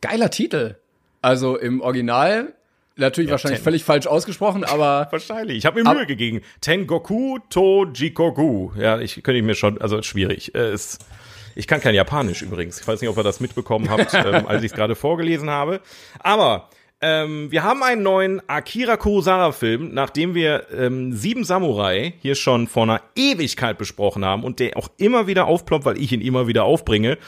Geiler Titel. Also im Original natürlich wahrscheinlich Ten. völlig falsch ausgesprochen, aber Wahrscheinlich. Ich habe mir Mühe gegeben. Tengoku to Jikoku. Ja, ich könnte ich mir schon, also schwierig. Äh, ist, Ich kann kein Japanisch übrigens. Ich weiß nicht, ob ihr das mitbekommen habt, ähm, als ich es gerade vorgelesen habe. Aber ähm, wir haben einen neuen Akira Kurosawa-Film, nachdem wir ähm, Sieben Samurai hier schon vor einer Ewigkeit besprochen haben und der auch immer wieder aufploppt, weil ich ihn immer wieder aufbringe.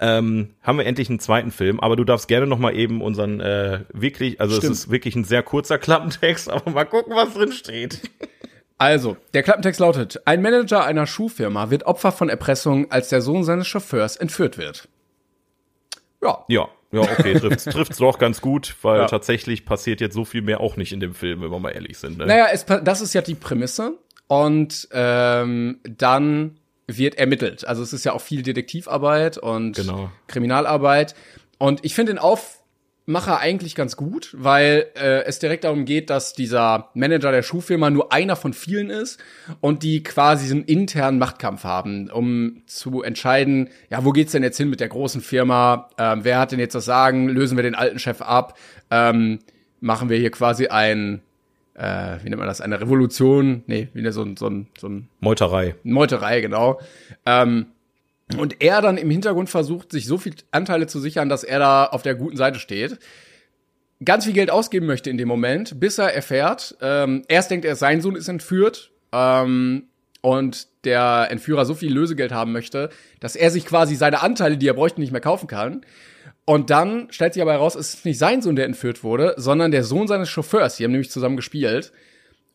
Ähm, haben wir endlich einen zweiten Film, aber du darfst gerne noch mal eben unseren äh, wirklich, also Stimmt. es ist wirklich ein sehr kurzer Klappentext, aber mal gucken, was drin steht. Also, der Klappentext lautet, ein Manager einer Schuhfirma wird Opfer von Erpressung, als der Sohn seines Chauffeurs entführt wird. Ja, Ja, ja, okay, trifft's, trifft's doch ganz gut, weil Ja. tatsächlich passiert jetzt so viel mehr auch nicht in dem Film, wenn wir mal ehrlich sind. Ne? Naja, es, das ist ja die Prämisse. Und ähm, dann wird ermittelt. Also es ist ja auch viel Detektivarbeit und Genau. Kriminalarbeit. Und ich finde den Aufmacher eigentlich ganz gut, weil äh, es direkt darum geht, dass dieser Manager der Schuhfirma nur einer von vielen ist und die quasi so einen internen Machtkampf haben, um zu entscheiden, ja, wo geht's denn jetzt hin mit der großen Firma? Ähm, wer hat denn jetzt das Sagen? Lösen wir den alten Chef ab? Ähm, machen wir hier quasi ein äh, wie nennt man das, eine Revolution, nee, wieder so ein, so ein, so ein Meuterei. Meuterei, genau. Ähm, und er dann im Hintergrund versucht, sich so viel Anteile zu sichern, dass er da auf der guten Seite steht. Ganz viel Geld ausgeben möchte in dem Moment, bis er erfährt, ähm, erst denkt er, sein Sohn ist entführt, ähm, und der Entführer so viel Lösegeld haben möchte, dass er sich quasi seine Anteile, die er bräuchte, nicht mehr kaufen kann. Und dann stellt sich aber heraus, es ist nicht sein Sohn, der entführt wurde, sondern der Sohn seines Chauffeurs. Die haben nämlich zusammen gespielt.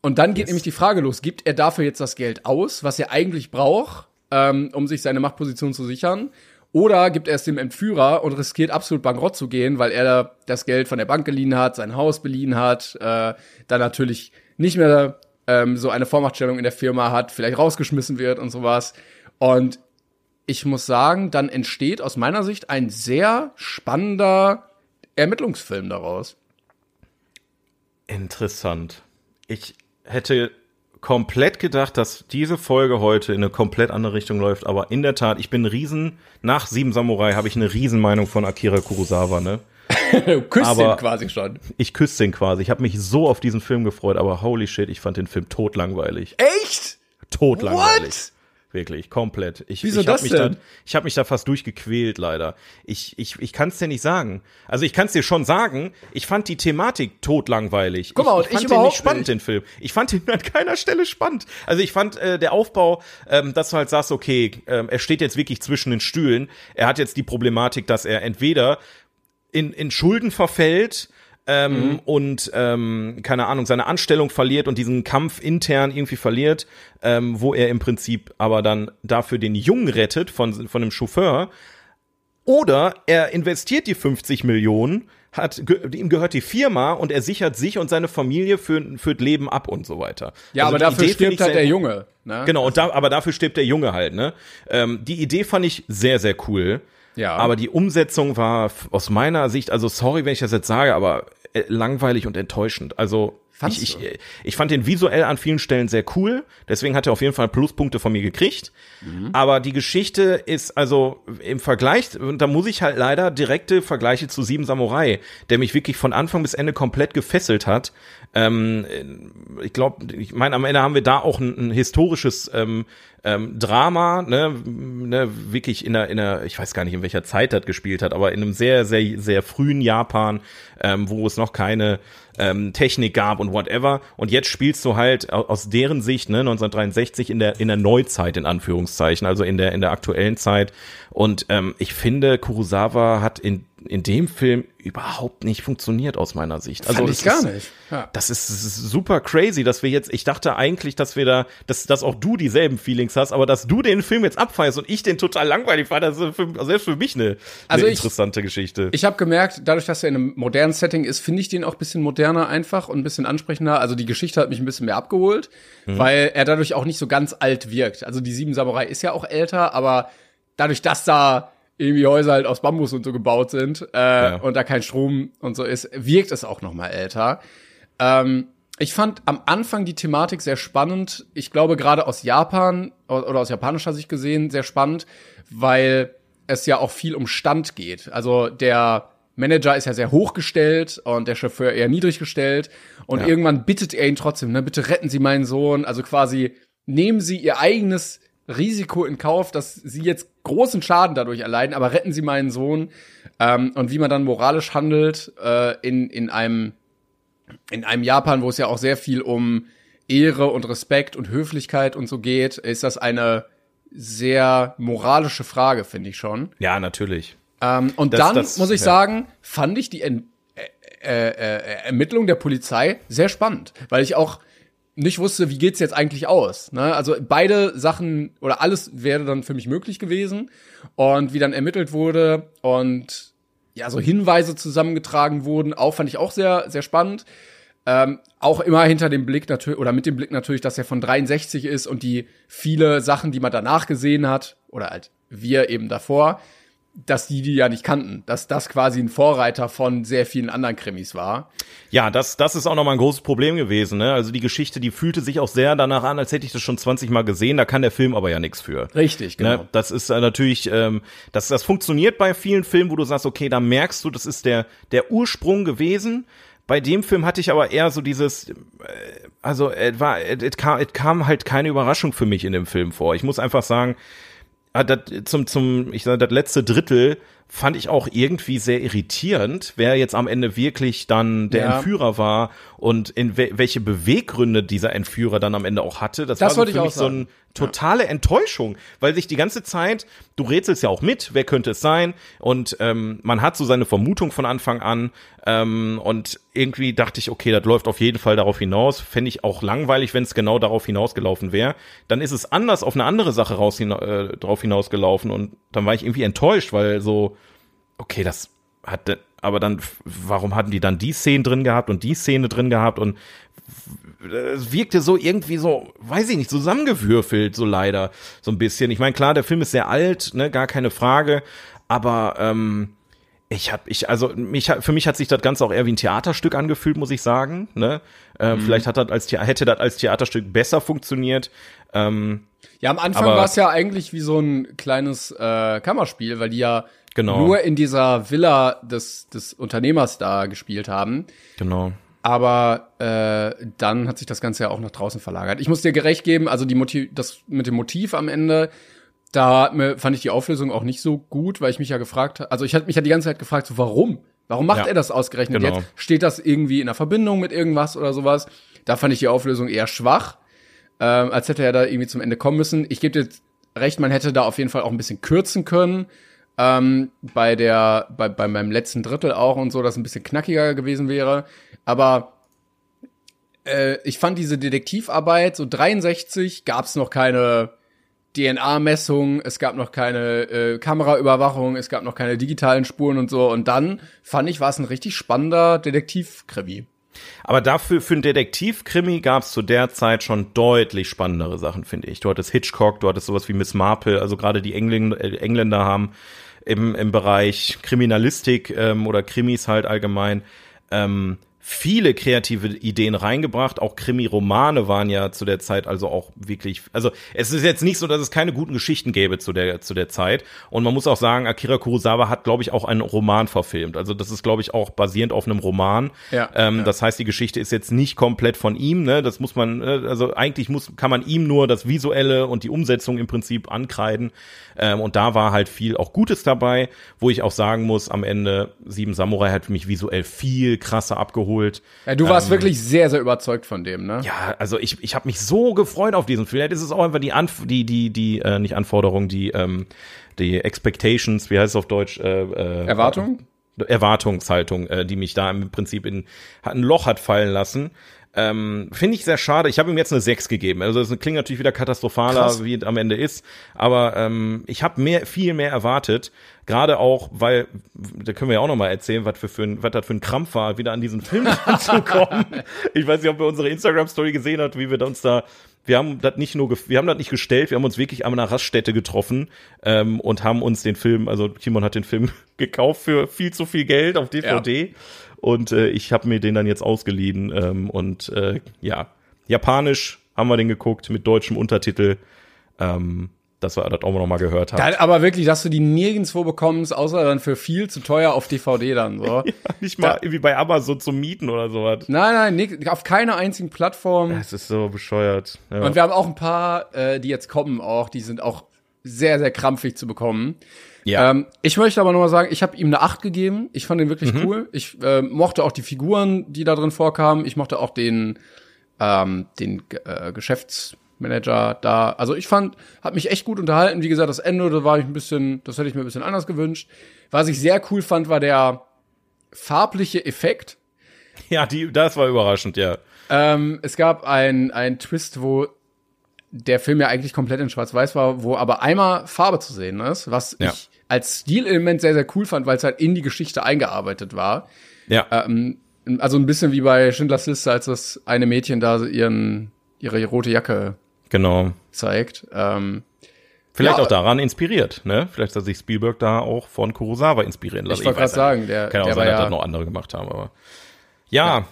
Und dann geht nämlich die Frage los, gibt er dafür jetzt das Geld aus, was er eigentlich braucht, ähm, um sich seine Machtposition zu sichern? Oder gibt er es dem Entführer und riskiert absolut bankrott zu gehen, weil er da das Geld von der Bank geliehen hat, sein Haus beliehen hat, äh, dann natürlich nicht mehr ähm, so eine Vormachtstellung in der Firma hat, vielleicht rausgeschmissen wird und sowas. Und ich muss sagen, dann entsteht aus meiner Sicht ein sehr spannender Ermittlungsfilm daraus. Interessant. Ich hätte komplett gedacht, dass diese Folge heute in eine komplett andere Richtung läuft, aber in der Tat, ich bin riesen, nach Sieben Samurai habe ich eine Riesenmeinung von Akira Kurosawa, ne? Du küsst Aber- ihn quasi schon. Ich küsse den quasi. Ich habe mich so auf diesen Film gefreut, aber holy shit, ich fand den Film totlangweilig. Echt? Totlangweilig. What? Wirklich, komplett. Ich, Wieso ich hab das mich denn? Da, ich habe mich da fast durchgequält, leider. Ich, ich, ich kann es dir nicht sagen. Also ich kann es dir schon sagen, ich fand die Thematik totlangweilig. Guck mal, ich, ich fand ich den nicht spannend, nicht. den Film. Ich fand ihn an keiner Stelle spannend. Also ich fand äh, der Aufbau, ähm, dass du halt sagst, okay, ähm, er steht jetzt wirklich zwischen den Stühlen. Er hat jetzt die Problematik, dass er entweder in, in Schulden verfällt ähm, und ähm, keine Ahnung seine Anstellung verliert und diesen Kampf intern irgendwie verliert, ähm, wo er im Prinzip aber dann dafür den Jungen rettet von von dem Chauffeur. Oder er investiert die 50 Millionen, hat ihm gehört die Firma und er sichert sich und seine Familie für für das Leben ab und so weiter. Ja, Also aber dafür Idee stirbt halt der. Junge. Ne? Genau, und da, aber dafür stirbt der Junge halt, ne? Ähm, die Idee fand ich sehr, sehr cool. Ja. Aber die Umsetzung war aus meiner Sicht, also sorry, wenn ich das jetzt sage, aber äh, langweilig und enttäuschend. Also Fandst ich, du? ich, ich fand den visuell an vielen Stellen sehr cool, deswegen hat er auf jeden Fall Pluspunkte von mir gekriegt. Mhm. Aber die Geschichte ist also im Vergleich, und da muss ich halt leider direkte Vergleiche zu Sieben Samurai, der mich wirklich von Anfang bis Ende komplett gefesselt hat. Ähm, ich glaube, ich meine, am Ende haben wir da auch ein, ein historisches ähm, ähm, Drama, ne, ne, wirklich in der, in der, ich weiß gar nicht, in welcher Zeit das gespielt hat, aber in einem sehr, sehr, sehr frühen Japan, ähm, wo es noch keine ähm, Technik gab und whatever. Und jetzt spielst du halt au- aus deren Sicht, ne, 1963 in der in der Neuzeit in Anführungszeichen, also in der in der aktuellen Zeit. Und ähm, ich finde, Kurosawa hat in in dem Film überhaupt nicht funktioniert aus meiner Sicht. Also Fand ich gar ist, nicht. Ja. das ist, ist super crazy, dass wir jetzt, ich dachte eigentlich, dass wir da, dass, dass auch du dieselben Feelings hast, aber dass du den Film jetzt abfeierst und ich den total langweilig fand, das ist für, selbst für mich eine, Also eine ich- interessante Geschichte. Ich habe gemerkt, dadurch, dass er in einem modernen Setting ist, finde ich den auch ein bisschen moderner einfach und ein bisschen ansprechender. Also die Geschichte hat mich ein bisschen mehr abgeholt, weil er dadurch auch nicht so ganz alt wirkt. Also die Sieben Samurai ist ja auch älter, aber dadurch, dass da irgendwie Häuser halt aus Bambus und so gebaut sind äh, und da kein Strom und so ist, wirkt es auch noch mal älter. Ähm, ich fand am Anfang die Thematik sehr spannend. Ich glaube, gerade aus Japan oder aus japanischer Sicht gesehen sehr spannend, weil es ja auch viel um Stand geht. Also der Manager ist ja sehr hochgestellt und der Chauffeur eher niedrig gestellt. Und irgendwann bittet er ihn trotzdem, ne, bitte retten Sie meinen Sohn. Also quasi nehmen Sie Ihr eigenes Risiko in Kauf, dass sie jetzt großen Schaden dadurch erleiden, aber retten sie meinen Sohn. Ähm, und wie man dann moralisch handelt äh, in, in einem in einem Japan, wo es ja auch sehr viel um Ehre und Respekt und Höflichkeit und so geht, ist das eine sehr moralische Frage, finde ich schon. Ja, natürlich. Ähm, und das, dann das, muss ich ja. sagen, fand ich die Ent äh, äh, äh, Ermittlung der Polizei sehr spannend, weil ich auch nicht wusste, wie geht's jetzt eigentlich aus. Ne? Also beide Sachen oder alles wäre dann für mich möglich gewesen und wie dann ermittelt wurde und ja so Hinweise zusammengetragen wurden, auch fand ich auch sehr sehr spannend. Ähm, auch immer hinter dem Blick natürlich oder mit dem Blick natürlich, dass er von 63 ist und die viele Sachen, die man danach gesehen hat oder halt wir eben davor, dass die die ja nicht kannten, dass das quasi ein Vorreiter von sehr vielen anderen Krimis war. Ja, das, das ist auch nochmal ein großes Problem gewesen. Ne? Also die Geschichte, die fühlte sich auch sehr danach an, als hätte ich das schon 20 Mal gesehen. Da kann der Film aber ja nichts für. Richtig, ne? genau. Ne? Das ist äh, natürlich, ähm, das, das funktioniert bei vielen Filmen, wo du sagst, okay, da merkst du, das ist der, der Ursprung gewesen. Bei dem Film hatte ich aber eher so dieses, äh, also es war, es kam, es kam halt keine Überraschung für mich in dem Film vor. Ich muss einfach sagen, Ah, dat, zum, zum, ich sage, das letzte Drittel fand ich auch irgendwie sehr irritierend, wer jetzt am Ende wirklich dann der ja. Entführer war und in we welche Beweggründe dieser Entführer dann am Ende auch hatte. Das, das war so für mich so eine totale ja. Enttäuschung, weil sich die ganze Zeit, du rätselst ja auch mit, wer könnte es sein und ähm, man hat so seine Vermutung von Anfang an ähm, und irgendwie dachte ich, okay, das läuft auf jeden Fall darauf hinaus. Fände ich auch langweilig, wenn es genau darauf hinausgelaufen wäre. Dann ist es anders auf eine andere Sache raus äh, drauf hinausgelaufen und dann war ich irgendwie enttäuscht, weil so okay, das hat, aber dann, warum hatten die dann die Szene drin gehabt und die Szene drin gehabt und es wirkte so irgendwie so, weiß ich nicht, zusammengewürfelt, so leider, so ein bisschen. Ich meine, klar, der Film ist sehr alt, ne, gar keine Frage, aber ähm, ich habe ich also mich für mich hat sich das Ganze auch eher wie ein Theaterstück angefühlt, muss ich sagen. Ne? Äh, mhm. Vielleicht hat das als hätte das als Theaterstück besser funktioniert. Ähm, ja, am Anfang war es ja eigentlich wie so ein kleines äh, Kammerspiel, weil die ja genau. nur in dieser Villa des, des Unternehmers da gespielt haben. Genau. Aber äh, dann hat sich das Ganze ja auch nach draußen verlagert. Ich muss dir gerecht geben, also die Motiv, das mit dem Motiv am Ende, da fand ich die Auflösung auch nicht so gut, weil ich mich ja gefragt habe, also ich hatte mich ja die ganze Zeit gefragt, so warum? Warum macht ja, er das ausgerechnet genau. jetzt? Steht das irgendwie in einer Verbindung mit irgendwas oder sowas? Da fand ich die Auflösung eher schwach, äh, als hätte er da irgendwie zum Ende kommen müssen. Ich gebe dir recht, man hätte da auf jeden Fall auch ein bisschen kürzen können ähm, bei der, bei, bei meinem letzten Drittel auch und so, dass ein bisschen knackiger gewesen wäre. Aber äh, ich fand diese Detektivarbeit, so 63 gab es noch keine DNA-Messung, es gab noch keine äh, Kameraüberwachung, es gab noch keine digitalen Spuren und so. Und dann fand ich, war es ein richtig spannender Detektivkrimi. Aber dafür, für einen Detektivkrimi gab es zu der Zeit schon deutlich spannendere Sachen, finde ich. Du hattest Hitchcock, du hattest sowas wie Miss Marple, also gerade die Engländer, äh, Engländer haben im, im Bereich Kriminalistik ähm, oder Krimis halt allgemein ähm, viele kreative Ideen reingebracht. Auch Krimi-Romane waren ja zu der Zeit also auch wirklich, also es ist jetzt nicht so, dass es keine guten Geschichten gäbe zu der, zu der Zeit. Und man muss auch sagen, Akira Kurosawa hat, glaube ich, auch einen Roman verfilmt. Also das ist, glaube ich, auch basierend auf einem Roman. Ja, ähm, ja. Das heißt, die Geschichte ist jetzt nicht komplett von ihm, ne? Das muss man, äh, also eigentlich muss, kann man ihm nur das Visuelle und die Umsetzung im Prinzip ankreiden. Ähm, und da war halt viel auch Gutes dabei, wo ich auch sagen muss, am Ende Sieben Samurai hat mich visuell viel krasser abgeholt. Ja, du warst ähm, wirklich sehr, sehr überzeugt von dem, ne? Ja, also ich, ich habe mich so gefreut auf diesen Film. Vielleicht ist es auch einfach die, Anf die, die, die, äh, nicht Anforderung, die, ähm, die Expectations, wie heißt es auf Deutsch? Äh, äh, Erwartung? Erwartungshaltung, äh, die mich da im Prinzip in hat ein Loch hat fallen lassen. Ähm, Finde ich sehr schade. Ich habe ihm jetzt eine 6 gegeben. Also das klingt natürlich wieder katastrophaler, Krass. wie es am Ende ist. Aber ähm, ich habe mehr, viel mehr erwartet. Gerade auch, weil, da können wir ja auch noch mal erzählen, was für, für ein, was das für ein Krampf war, wieder an diesen Film zu kommen. Ich weiß nicht, ob ihr unsere Instagram-Story gesehen habt, wie wir uns da wir haben das nicht nur, wir haben das nicht gestellt, wir haben uns wirklich an einer Raststätte getroffen ähm, und haben uns den Film, also Timon hat den Film gekauft für viel zu viel Geld auf DVD. Ja. Und äh, ich habe mir den dann jetzt ausgeliehen. Ähm, und äh, ja, japanisch haben wir den geguckt mit deutschem Untertitel. Ähm, dass wir das auch noch mal gehört haben. Aber wirklich, dass du die nirgendwo bekommst, außer dann für viel zu teuer auf DVD dann so. ja, nicht mal da, irgendwie bei Amazon zum Mieten oder sowas. Nein, nein, nicht, auf keiner einzigen Plattform. Das ist so bescheuert. Ja. Und wir haben auch ein paar, äh, die jetzt kommen auch, die sind auch sehr, sehr krampfig zu bekommen. Ja. Ähm, ich möchte aber noch mal sagen, ich habe ihm eine 8 gegeben. Ich fand ihn wirklich mhm. cool. Ich äh, mochte auch die Figuren, die da drin vorkamen. Ich mochte auch den, ähm, den äh, Geschäfts Manager da. Also ich fand, hat mich echt gut unterhalten. Wie gesagt, das Ende, da war ich ein bisschen, das hätte ich mir ein bisschen anders gewünscht. Was ich sehr cool fand, war der farbliche Effekt. Ja, die, das war überraschend, ja. Ähm, es gab ein, ein Twist, wo der Film ja eigentlich komplett in Schwarz-Weiß war, wo aber einmal Farbe zu sehen ist, was ja. ich als Stilelement sehr, sehr cool fand, weil es halt in die Geschichte eingearbeitet war. Ja. Ähm, also ein bisschen wie bei Schindlers Liste, als das eine Mädchen da ihren, ihre rote Jacke genau. zeigt. Ähm, Vielleicht ja, auch daran inspiriert, ne? Vielleicht hat sich Spielberg da auch von Kurosawa inspirieren lassen. Ich wollte gerade sagen, der, kann auch der sein, dass ja das noch andere gemacht haben, aber ja, ja.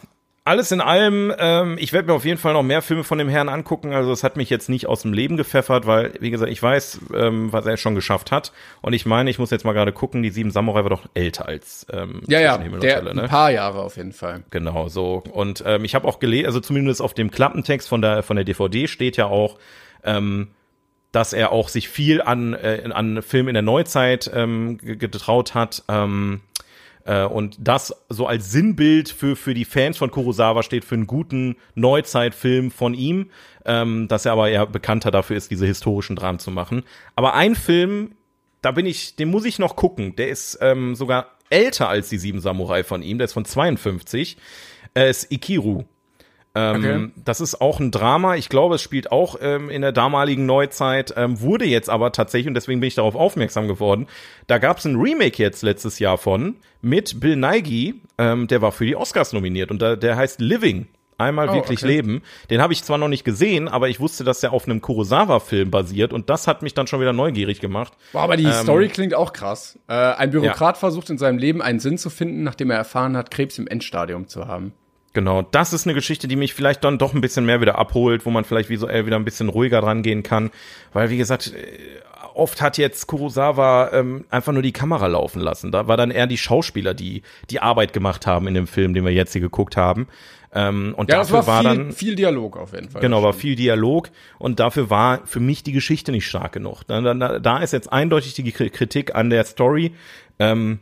Alles in allem, ähm, ich werde mir auf jeden Fall noch mehr Filme von dem Herrn angucken. Also es hat mich jetzt nicht aus dem Leben gepfeffert, weil, wie gesagt, ich weiß, ähm, was er schon geschafft hat. Und ich meine, ich muss jetzt mal gerade gucken, die Sieben Samurai war doch älter als ähm, ja, ja, Himmel der, Hölle, ne? ein paar Jahre auf jeden Fall. Genau, so. Und ähm, ich habe auch gelesen, also zumindest auf dem Klappentext von der von der DVD steht ja auch, ähm, dass er auch sich viel an, äh, an Filmen in der Neuzeit ähm, getraut hat. Ähm, äh, und das so als Sinnbild für, für die Fans von Kurosawa steht für einen guten Neuzeitfilm von ihm, ähm, dass er aber eher bekannter dafür ist, diese historischen Dramen zu machen. Aber ein Film, da bin ich, den muss ich noch gucken. Der ist ähm, sogar älter als die Sieben Samurai von ihm. Der ist von 52. Äh, ist Ikiru. Ähm, okay. Das ist auch ein Drama. Ich glaube, es spielt auch ähm, in der damaligen Neuzeit, ähm, wurde jetzt aber tatsächlich, und deswegen bin ich darauf aufmerksam geworden, da gab es ein Remake jetzt letztes Jahr von mit Bill Nighy, ähm, der war für die Oscars nominiert und da, der heißt Living. Einmal oh, wirklich okay. leben. Den habe ich zwar noch nicht gesehen, aber ich wusste, dass der auf einem Kurosawa-Film basiert und das hat mich dann schon wieder neugierig gemacht. Boah, aber die ähm, Story klingt auch krass. Äh, ein Bürokrat ja. versucht in seinem Leben einen Sinn zu finden, nachdem er erfahren hat, Krebs im Endstadium zu haben. Genau, das ist eine Geschichte, die mich vielleicht dann doch ein bisschen mehr wieder abholt, wo man vielleicht visuell wieder ein bisschen ruhiger dran gehen kann. Weil, wie gesagt, äh, oft hat jetzt Kurosawa ähm, einfach nur die Kamera laufen lassen. Da war dann eher die Schauspieler, die die Arbeit gemacht haben in dem Film, den wir jetzt hier geguckt haben. Ähm, und ja, dafür war, war viel, dann viel Dialog auf jeden Fall. Genau, war viel Dialog und dafür war für mich die Geschichte nicht stark genug. Da, da, da ist jetzt eindeutig die Kritik an der Story, ähm,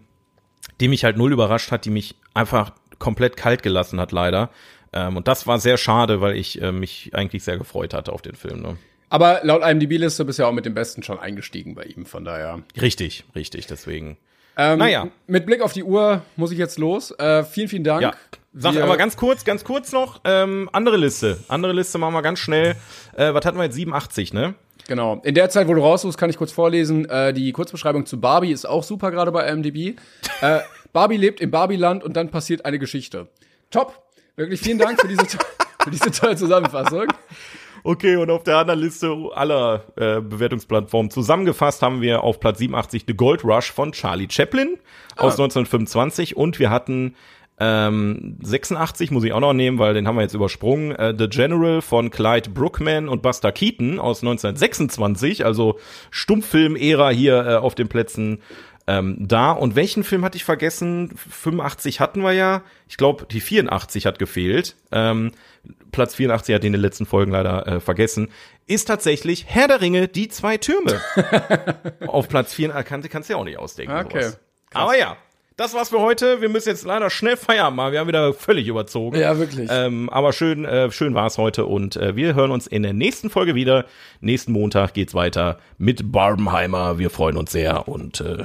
die mich halt null überrascht hat, die mich einfach komplett kalt gelassen hat, leider. Ähm, und das war sehr schade, weil ich äh, mich eigentlich sehr gefreut hatte auf den Film. Ne? Aber laut IMDb-Liste bist du ja auch mit dem Besten schon eingestiegen bei ihm, von daher. Richtig, richtig, deswegen. Ähm, naja. Mit Blick auf die Uhr muss ich jetzt los. Äh, vielen, vielen Dank. Ja. Sag wir aber ganz kurz, ganz kurz noch, ähm, andere Liste. Andere Liste machen wir ganz schnell. Äh, was hatten wir jetzt? 87, ne? Genau. In der Zeit, wo du raussuchst, kann ich kurz vorlesen. Äh, die Kurzbeschreibung zu Barbie ist auch super gerade bei IMDb. äh, Barbie lebt im Barbieland und dann passiert eine Geschichte. Top. Wirklich vielen Dank für diese, für diese tolle Zusammenfassung. Okay, und auf der anderen Liste aller äh, Bewertungsplattformen zusammengefasst haben wir auf Platz 87 The Gold Rush von Charlie Chaplin ah. aus 1925 und wir hatten ähm, 86 muss ich auch noch nehmen, weil den haben wir jetzt übersprungen. Äh, The General von Clyde Brookman und Buster Keaton aus 1926, also Stummfilm-Ära hier äh, auf den Plätzen ähm, da. Und welchen Film hatte ich vergessen? 85 hatten wir ja. Ich glaube, die 84 hat gefehlt. Ähm, Platz 84 hat in den letzten Folgen leider äh, vergessen. Ist tatsächlich Herr der Ringe, die zwei Türme. Auf Platz 4 äh, kann, kannst du ja auch nicht ausdenken. Okay. Aber ja, das war's für heute. Wir müssen jetzt leider schnell feiern mal. Wir haben wieder völlig überzogen. Ja, wirklich. Ähm, aber schön, äh, schön war's heute und äh, wir hören uns in der nächsten Folge wieder. Nächsten Montag geht's weiter mit Barbenheimer. Wir freuen uns sehr und äh,